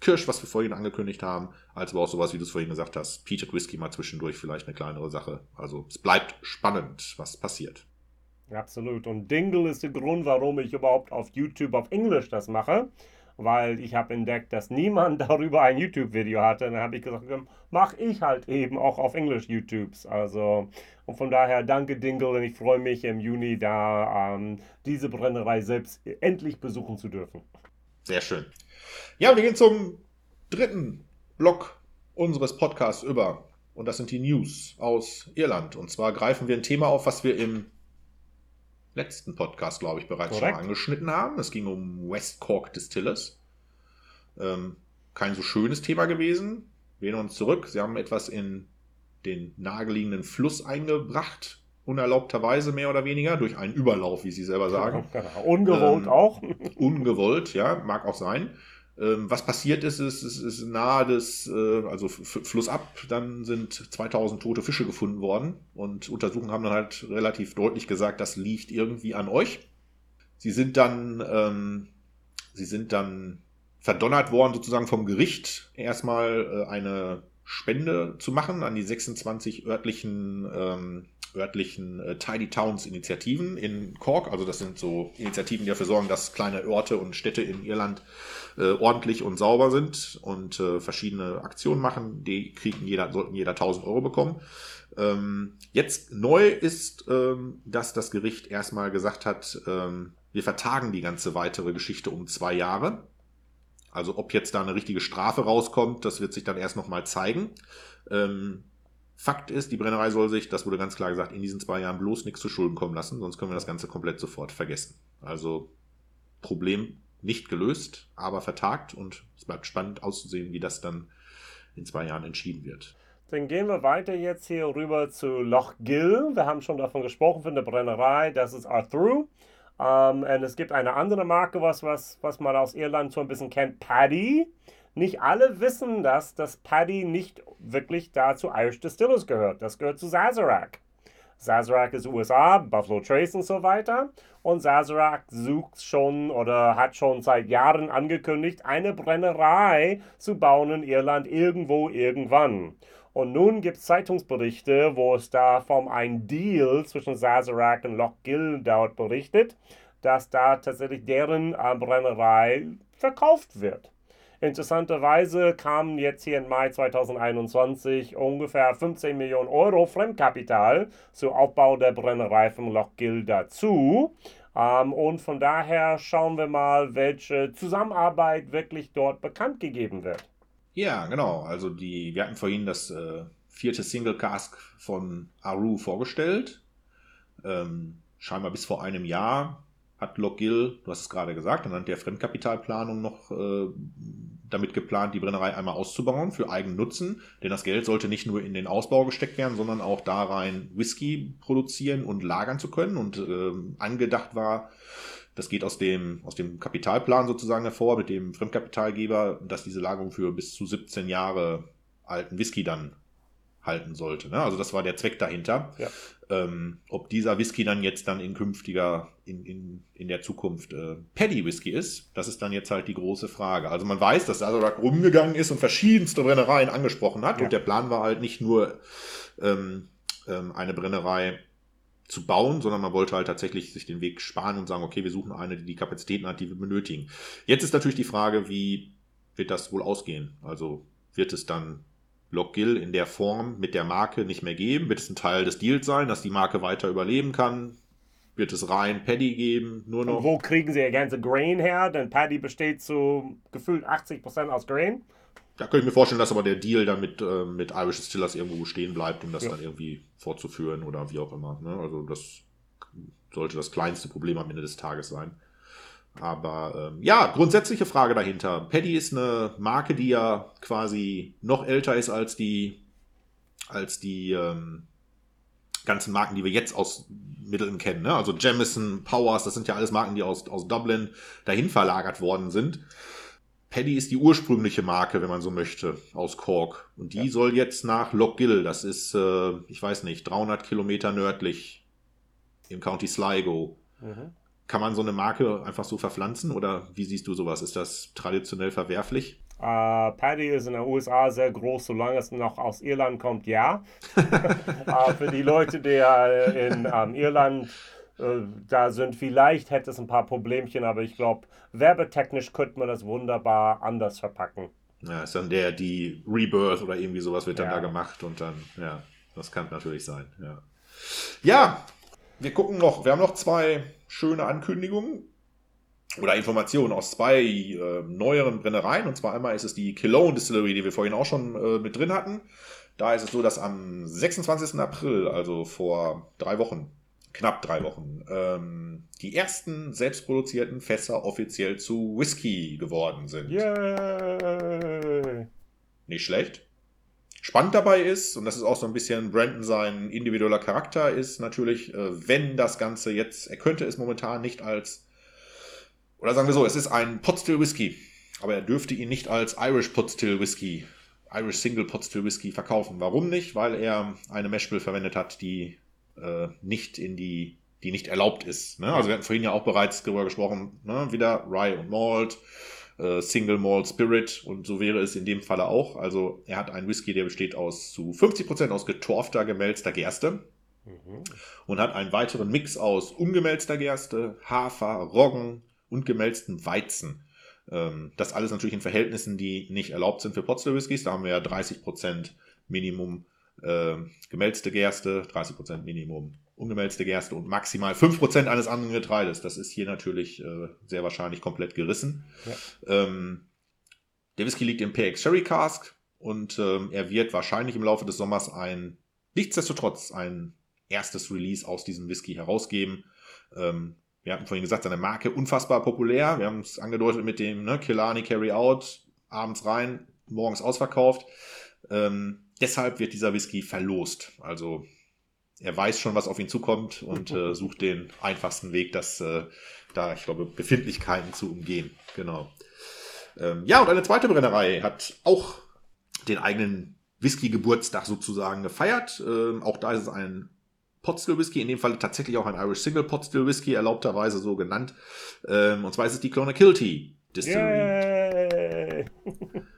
Kirsch, was wir vorhin angekündigt haben, als aber auch sowas, wie du es vorhin gesagt hast, Peated Whisky mal zwischendurch vielleicht eine kleinere Sache. Also es bleibt spannend, was passiert. Absolut. Und Dingle ist der Grund, warum ich überhaupt auf YouTube auf Englisch das mache weil ich habe entdeckt, dass niemand darüber ein YouTube-Video hatte. Und dann habe ich gesagt, mache ich halt eben auch auf Englisch YouTubes. Also und von daher danke Dingle und ich freue mich im Juni da ähm, diese Brennerei selbst endlich besuchen zu dürfen. Sehr schön. Ja, wir gehen zum dritten Block unseres Podcasts über. Und das sind die News aus Irland. Und zwar greifen wir ein Thema auf, was wir im letzten Podcast, glaube ich, bereits Korrekt. schon angeschnitten haben. Es ging um West Cork Distillers. Ähm, kein so schönes Thema gewesen. Wir uns zurück. Sie haben etwas in den naheliegenden Fluss eingebracht, unerlaubterweise mehr oder weniger, durch einen Überlauf, wie Sie selber sagen. Genau. Ungewollt ähm, auch. ungewollt, ja, mag auch sein. Ähm, was passiert ist, ist, ist, ist nahe des, äh, also flussab, dann sind 2000 tote Fische gefunden worden und Untersuchungen haben dann halt relativ deutlich gesagt, das liegt irgendwie an euch. Sie sind dann, ähm, sie sind dann verdonnert worden, sozusagen vom Gericht, erstmal äh, eine Spende zu machen an die 26 örtlichen ähm, örtlichen äh, Tidy Towns Initiativen in Cork. Also das sind so Initiativen, die dafür sorgen, dass kleine Orte und Städte in Irland äh, ordentlich und sauber sind und äh, verschiedene Aktionen machen. Die kriegen jeder, sollten jeder 1000 Euro bekommen. Ähm, jetzt neu ist, ähm, dass das Gericht erstmal gesagt hat, ähm, wir vertagen die ganze weitere Geschichte um zwei Jahre. Also ob jetzt da eine richtige Strafe rauskommt, das wird sich dann erst nochmal zeigen. Ähm, Fakt ist, die Brennerei soll sich, das wurde ganz klar gesagt, in diesen zwei Jahren bloß nichts zu Schulden kommen lassen, sonst können wir das Ganze komplett sofort vergessen. Also Problem nicht gelöst, aber vertagt und es bleibt spannend auszusehen, wie das dann in zwei Jahren entschieden wird. Dann gehen wir weiter jetzt hier rüber zu Loch Gill. Wir haben schon davon gesprochen, von der Brennerei. Das ist Arthur. Um, und es gibt eine andere Marke, was, was, was man aus Irland so ein bisschen kennt, Paddy. Nicht alle wissen, dass das Paddy nicht wirklich da zu Irish Distillers gehört. Das gehört zu Sazerac. Sazerac ist USA, Buffalo Trace und so weiter. Und Sazerac sucht schon oder hat schon seit Jahren angekündigt, eine Brennerei zu bauen in Irland irgendwo irgendwann. Und nun gibt es Zeitungsberichte, wo es da vom ein Deal zwischen Sazerac und Lochgill dort berichtet, dass da tatsächlich deren äh, Brennerei verkauft wird. Interessanterweise kamen jetzt hier im Mai 2021 ungefähr 15 Millionen Euro Fremdkapital zum Aufbau der Brennerei von Lochgill dazu. Ähm, und von daher schauen wir mal, welche Zusammenarbeit wirklich dort bekannt gegeben wird. Ja, genau. Also die, wir hatten vorhin das äh, vierte Single Cask von Aru vorgestellt. Ähm, scheinbar bis vor einem Jahr hat Lockgill, du hast es gerade gesagt, anhand der Fremdkapitalplanung noch äh, damit geplant, die Brennerei einmal auszubauen für eigenen Nutzen. Denn das Geld sollte nicht nur in den Ausbau gesteckt werden, sondern auch da rein Whisky produzieren und lagern zu können. Und äh, angedacht war, das geht aus dem, aus dem Kapitalplan sozusagen hervor, mit dem Fremdkapitalgeber, dass diese Lagerung für bis zu 17 Jahre alten Whisky dann halten sollte. Ne? Also das war der Zweck dahinter. Ja. Ähm, ob dieser Whisky dann jetzt dann in künftiger, in, in, in der Zukunft äh, Paddy Whisky ist, das ist dann jetzt halt die große Frage. Also man weiß, dass Sazerac rumgegangen ist und verschiedenste Brennereien angesprochen hat. Ja. Und der Plan war halt nicht nur ähm, ähm, eine Brennerei zu bauen, sondern man wollte halt tatsächlich sich den Weg sparen und sagen, okay, wir suchen eine, die die Kapazitäten hat, die wir benötigen. Jetzt ist natürlich die Frage, wie wird das wohl ausgehen? Also wird es dann Lockgill in der Form mit der Marke nicht mehr geben? Wird es ein Teil des Deals sein, dass die Marke weiter überleben kann? Wird es rein Paddy geben? Nur noch? Und wo kriegen sie ihr ganze Grain her? Denn Paddy besteht zu gefühlt 80% aus Grain. Da könnte ich mir vorstellen, dass aber der Deal dann mit, äh, mit Irish Distillers irgendwo stehen bleibt, um das ja. dann irgendwie fortzuführen oder wie auch immer. Ne? Also das sollte das kleinste Problem am Ende des Tages sein. Aber ähm, ja, grundsätzliche Frage dahinter. Paddy ist eine Marke, die ja quasi noch älter ist als die, als die ähm, ganzen Marken, die wir jetzt aus Mitteln kennen. Ne? Also Jamison, Powers, das sind ja alles Marken, die aus, aus Dublin dahin verlagert worden sind. Paddy ist die ursprüngliche Marke, wenn man so möchte, aus Cork. Und die ja. soll jetzt nach Lockgill, das ist, äh, ich weiß nicht, 300 Kilometer nördlich im County Sligo. Mhm. Kann man so eine Marke einfach so verpflanzen oder wie siehst du sowas? Ist das traditionell verwerflich? Uh, Paddy ist in den USA sehr groß, solange es noch aus Irland kommt, ja. uh, für die Leute, die in um, ähm, Irland äh, da sind, vielleicht hätte es ein paar Problemchen, aber ich glaube, werbetechnisch könnte man das wunderbar anders verpacken. Ja, ist dann der, die Rebirth oder irgendwie sowas wird dann ja. da gemacht und dann, ja, das kann natürlich sein, ja. Ja, wir gucken noch, wir haben noch zwei schöne Ankündigungen oder Informationen aus zwei äh, neueren Brennereien. Und zwar einmal ist es die Cologne Distillery, die wir vorhin auch schon äh, mit drin hatten. Da ist es so, dass am 26. April, also vor drei Wochen, knapp drei Wochen, ähm, die ersten selbstproduzierten Fässer offiziell zu Whisky geworden sind. Yay! Nicht schlecht. Spannend dabei ist, und das ist auch so ein bisschen Brandon sein individueller Charakter, ist natürlich, äh, wenn das Ganze jetzt, er könnte es momentan nicht als, oder sagen wir so, es ist ein Potstill Whisky, aber er dürfte ihn nicht als Irish Potstill Whisky, Irish Single Potstill Whisky verkaufen. Warum nicht? Weil er eine Meshbill verwendet hat, die äh, nicht in die, die nicht erlaubt ist. Ne? Also wir hatten vorhin ja auch bereits darüber gesprochen, ne? wieder Rye und Malt, äh, Single Malt Spirit und so wäre es in dem Falle auch. Also er hat einen Whisky, der besteht aus zu 50% aus getorfter, gemälzter Gerste mhm. und hat einen weiteren Mix aus ungemälzter Gerste, Hafer, Roggen und gemälztem Weizen. Ähm, das alles natürlich in Verhältnissen, die nicht erlaubt sind für Potstill Whiskys. Da haben wir ja 30% Minimum äh, gemälzte Gerste, 30% Minimum ungemälzte Gerste und maximal 5% eines anderen Getreides. Das ist hier natürlich äh, sehr wahrscheinlich komplett gerissen. Ja. Ähm, der Whisky liegt im PX Sherry Cask und ähm, er wird wahrscheinlich im Laufe des Sommers ein, nichtsdestotrotz, ein erstes Release aus diesem Whisky herausgeben. Ähm, wir hatten vorhin gesagt, seine Marke unfassbar populär. Wir haben es angedeutet mit dem ne, Killarney Carry Out, abends rein, morgens ausverkauft. Ähm, deshalb wird dieser Whisky verlost. Also er weiß schon, was auf ihn zukommt und äh, sucht den einfachsten Weg, das äh, da, ich glaube, Befindlichkeiten zu umgehen. Genau. Ähm, ja, und eine zweite Brennerei hat auch den eigenen Whisky-Geburtstag sozusagen gefeiert. Ähm, auch da ist es ein Potstill Whisky, in dem Fall tatsächlich auch ein Irish Single Potstill Whisky, erlaubterweise so genannt. Ähm, und zwar ist es die Clonakilty Distillery.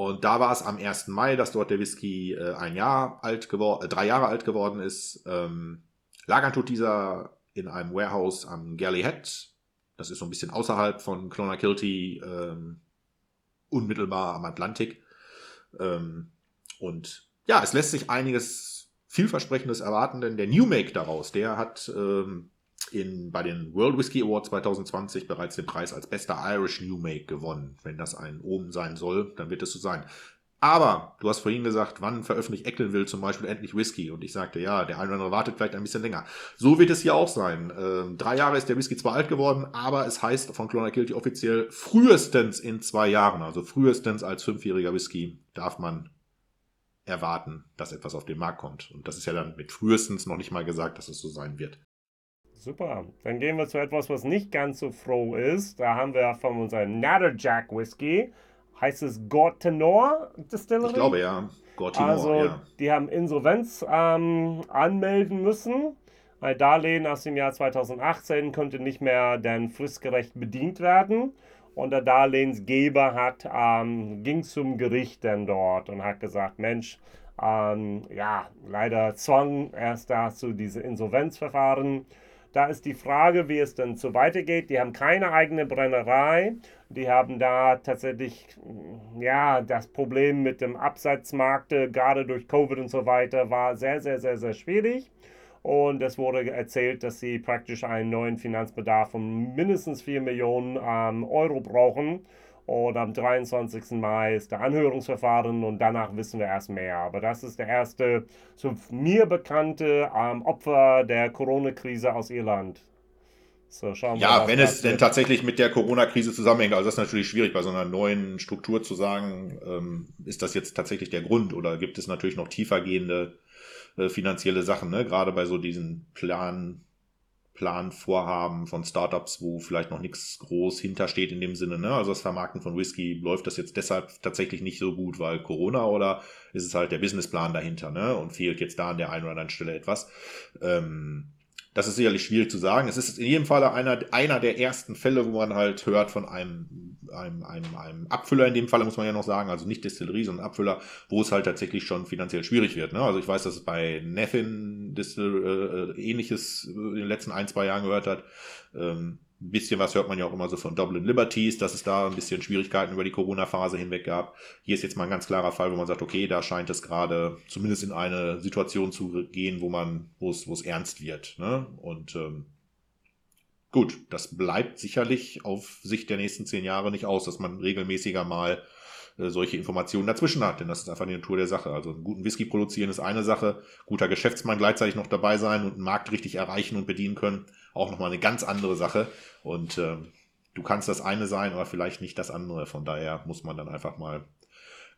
Und da war es am 1. Mai, dass dort der Whisky äh, ein Jahr alt geworden, äh, drei Jahre alt geworden ist. Ähm, lagern tut dieser in einem Warehouse am Galley Head. Das ist so ein bisschen außerhalb von Clonakilty, ähm, unmittelbar am Atlantik. Ähm, und ja, es lässt sich einiges vielversprechendes erwarten, denn der New Make daraus, der hat ähm, in, bei den World Whisky Awards 2020 bereits den Preis als bester Irish New Make gewonnen. Wenn das ein Omen sein soll, dann wird es so sein. Aber du hast vorhin gesagt, wann veröffentlicht Ecklenville zum Beispiel endlich Whisky? Und ich sagte, ja, der eine oder andere wartet vielleicht ein bisschen länger. So wird es hier auch sein. Ähm, drei Jahre ist der Whisky zwar alt geworden, aber es heißt von Clonakilty offiziell frühestens in zwei Jahren, also frühestens als fünfjähriger Whisky darf man erwarten, dass etwas auf den Markt kommt. Und das ist ja dann mit frühestens noch nicht mal gesagt, dass es so sein wird. Super. Dann gehen wir zu etwas, was nicht ganz so froh ist. Da haben wir von unserem Natterjack Whisky heißt es Gortenor Distillery? Ich glaube ja. Gortenor, also, ja. die haben Insolvenz ähm, anmelden müssen. Ein Darlehen aus dem Jahr 2018 konnte nicht mehr dann fristgerecht bedient werden. Und der Darlehensgeber hat, ähm, ging zum Gericht dann dort und hat gesagt, Mensch, ähm, ja, leider zwang erst dazu diese Insolvenzverfahren. Da ist die Frage, wie es dann so weitergeht. Die haben keine eigene Brennerei. Die haben da tatsächlich, ja, das Problem mit dem Absatzmarkt, gerade durch Covid und so weiter, war sehr, sehr, sehr, sehr schwierig. Und es wurde erzählt, dass sie praktisch einen neuen Finanzbedarf von mindestens 4 Millionen ähm, Euro brauchen und am 23. Mai ist der Anhörungsverfahren und danach wissen wir erst mehr. Aber das ist der erste, so mir bekannte ähm, Opfer der Corona-Krise aus Irland. So, schauen wir ja, wenn es denn tatsächlich mit der Corona-Krise zusammenhängt, also das ist natürlich schwierig, bei so einer neuen Struktur zu sagen, ähm, ist das jetzt tatsächlich der Grund oder gibt es natürlich noch tiefergehende äh, finanzielle Sachen, ne? gerade bei so diesen Plan, Planvorhaben von Startups, wo vielleicht noch nichts groß hintersteht in dem Sinne. Ne? Also das Vermarkten von Whisky läuft das jetzt deshalb tatsächlich nicht so gut, weil Corona oder ist es halt der Businessplan dahinter ne? und fehlt jetzt da an der einen oder anderen Stelle etwas. Ähm, das ist sicherlich schwierig zu sagen. Es ist in jedem Fall einer, einer der ersten Fälle, wo man halt hört von einem, einem, einem, einem Abfüller in dem Fall, muss man ja noch sagen, also nicht Distillerie, sondern Abfüller, wo es halt tatsächlich schon finanziell schwierig wird. Ne? Also ich weiß, dass es bei Neffin Distill äh, ähnliches in den letzten ein, zwei Jahren gehört hat. Ähm, ein bisschen was hört man ja auch immer so von Dublin Liberties, dass es da ein bisschen Schwierigkeiten über die Corona-Phase hinweg gab. Hier ist jetzt mal ein ganz klarer Fall, wo man sagt, okay, da scheint es gerade zumindest in eine Situation zu gehen, wo man, wo es, wo es ernst wird. Ne? Und ähm, gut, das bleibt sicherlich auf Sicht der nächsten zehn Jahre nicht aus, dass man regelmäßiger mal äh, solche Informationen dazwischen hat, denn das ist einfach die Natur der Sache. Also einen guten Whisky produzieren ist eine Sache, guter Geschäftsmann gleichzeitig noch dabei sein und einen Markt richtig erreichen und bedienen können, auch nochmal eine ganz andere Sache. Und äh, du kannst das eine sein, aber vielleicht nicht das andere. Von daher muss man dann einfach mal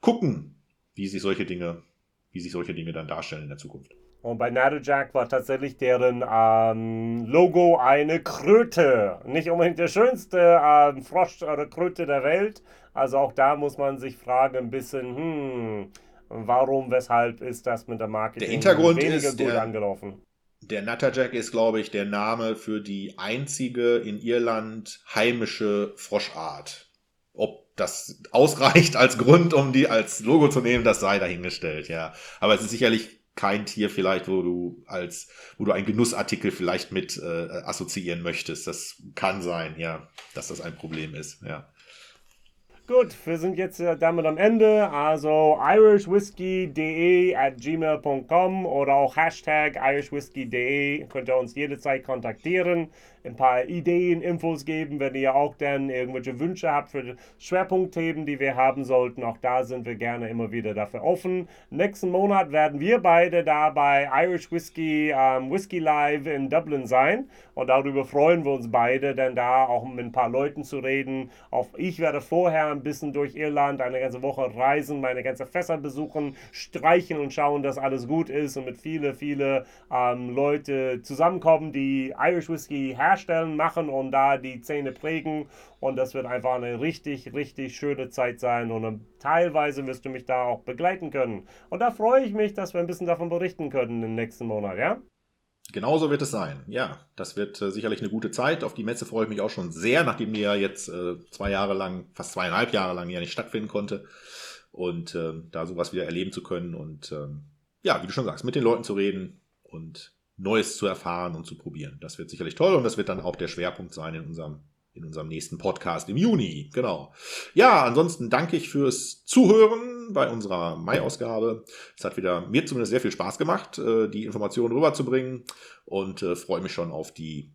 gucken, wie sich solche Dinge, wie sich solche Dinge dann darstellen in der Zukunft. Und bei Natterjack war tatsächlich deren ähm, Logo eine Kröte. Nicht unbedingt der schönste ähm, Frosch oder Kröte der Welt. Also auch da muss man sich fragen, ein bisschen, hm, warum, weshalb ist das mit der Marketing der Hintergrund weniger ist gut der, angelaufen? Der Natterjack ist, glaube ich, der Name für die einzige in Irland heimische Froschart. Ob das ausreicht als Grund, um die als Logo zu nehmen, das sei dahingestellt, ja. Aber es ist sicherlich kein Tier vielleicht, wo du als, wo du einen Genussartikel vielleicht mit äh, assoziieren möchtest. Das kann sein, ja, dass das ein Problem ist, ja. Gut, wir sind jetzt äh, damit am Ende. Also irishwhiskey.de at gmail.com oder auch Hashtag irishwhiskey.de könnt ihr uns jederzeit kontaktieren ein paar Ideen, Infos geben, wenn ihr auch dann irgendwelche Wünsche habt für Schwerpunktthemen, die wir haben sollten. Auch da sind wir gerne immer wieder dafür offen. Nächsten Monat werden wir beide da bei Irish Whiskey, ähm, Whiskey Live in Dublin sein. Und darüber freuen wir uns beide, denn da auch mit ein paar Leuten zu reden. Auch ich werde vorher ein bisschen durch Irland eine ganze Woche reisen, meine ganze Fässer besuchen, streichen und schauen, dass alles gut ist und mit viele, viele ähm, Leute zusammenkommen, die Irish Whiskey herstellen herstellen, machen und da die Zähne prägen. Und das wird einfach eine richtig, richtig schöne Zeit sein. Und teilweise wirst du mich da auch begleiten können. Und da freue ich mich, dass wir ein bisschen davon berichten können im nächsten Monat, ja? Genauso wird es sein. Ja, das wird äh, sicherlich eine gute Zeit. Auf die Messe freue ich mich auch schon sehr, nachdem die ja jetzt äh, zwei Jahre lang, fast zweieinhalb Jahre lang ja nicht stattfinden konnte. Und äh, da sowas wieder erleben zu können und ähm, ja, wie du schon sagst, mit den Leuten zu reden und Neues zu erfahren und zu probieren. Das wird sicherlich toll und das wird dann auch der Schwerpunkt sein in unserem in unserem nächsten Podcast im Juni. Genau. Ja, ansonsten danke ich fürs Zuhören bei unserer Mai-Ausgabe. Es hat wieder mir zumindest sehr viel Spaß gemacht, äh, die Informationen rüberzubringen und äh, freue mich schon auf die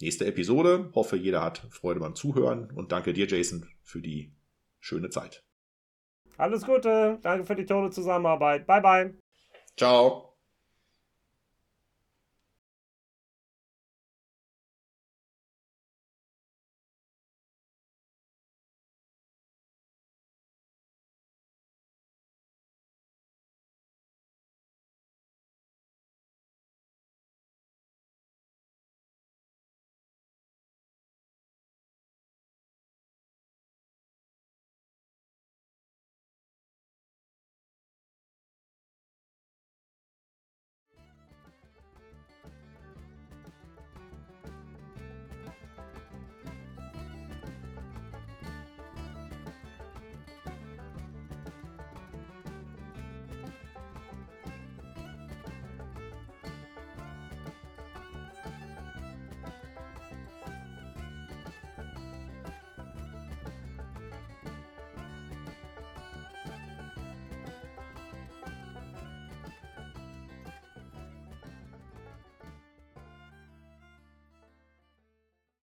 nächste Episode. Hoffe, jeder hat Freude beim Zuhören und danke dir, Jason, für die schöne Zeit. Alles Gute, danke für die tolle Zusammenarbeit. Bye, bye. Ciao.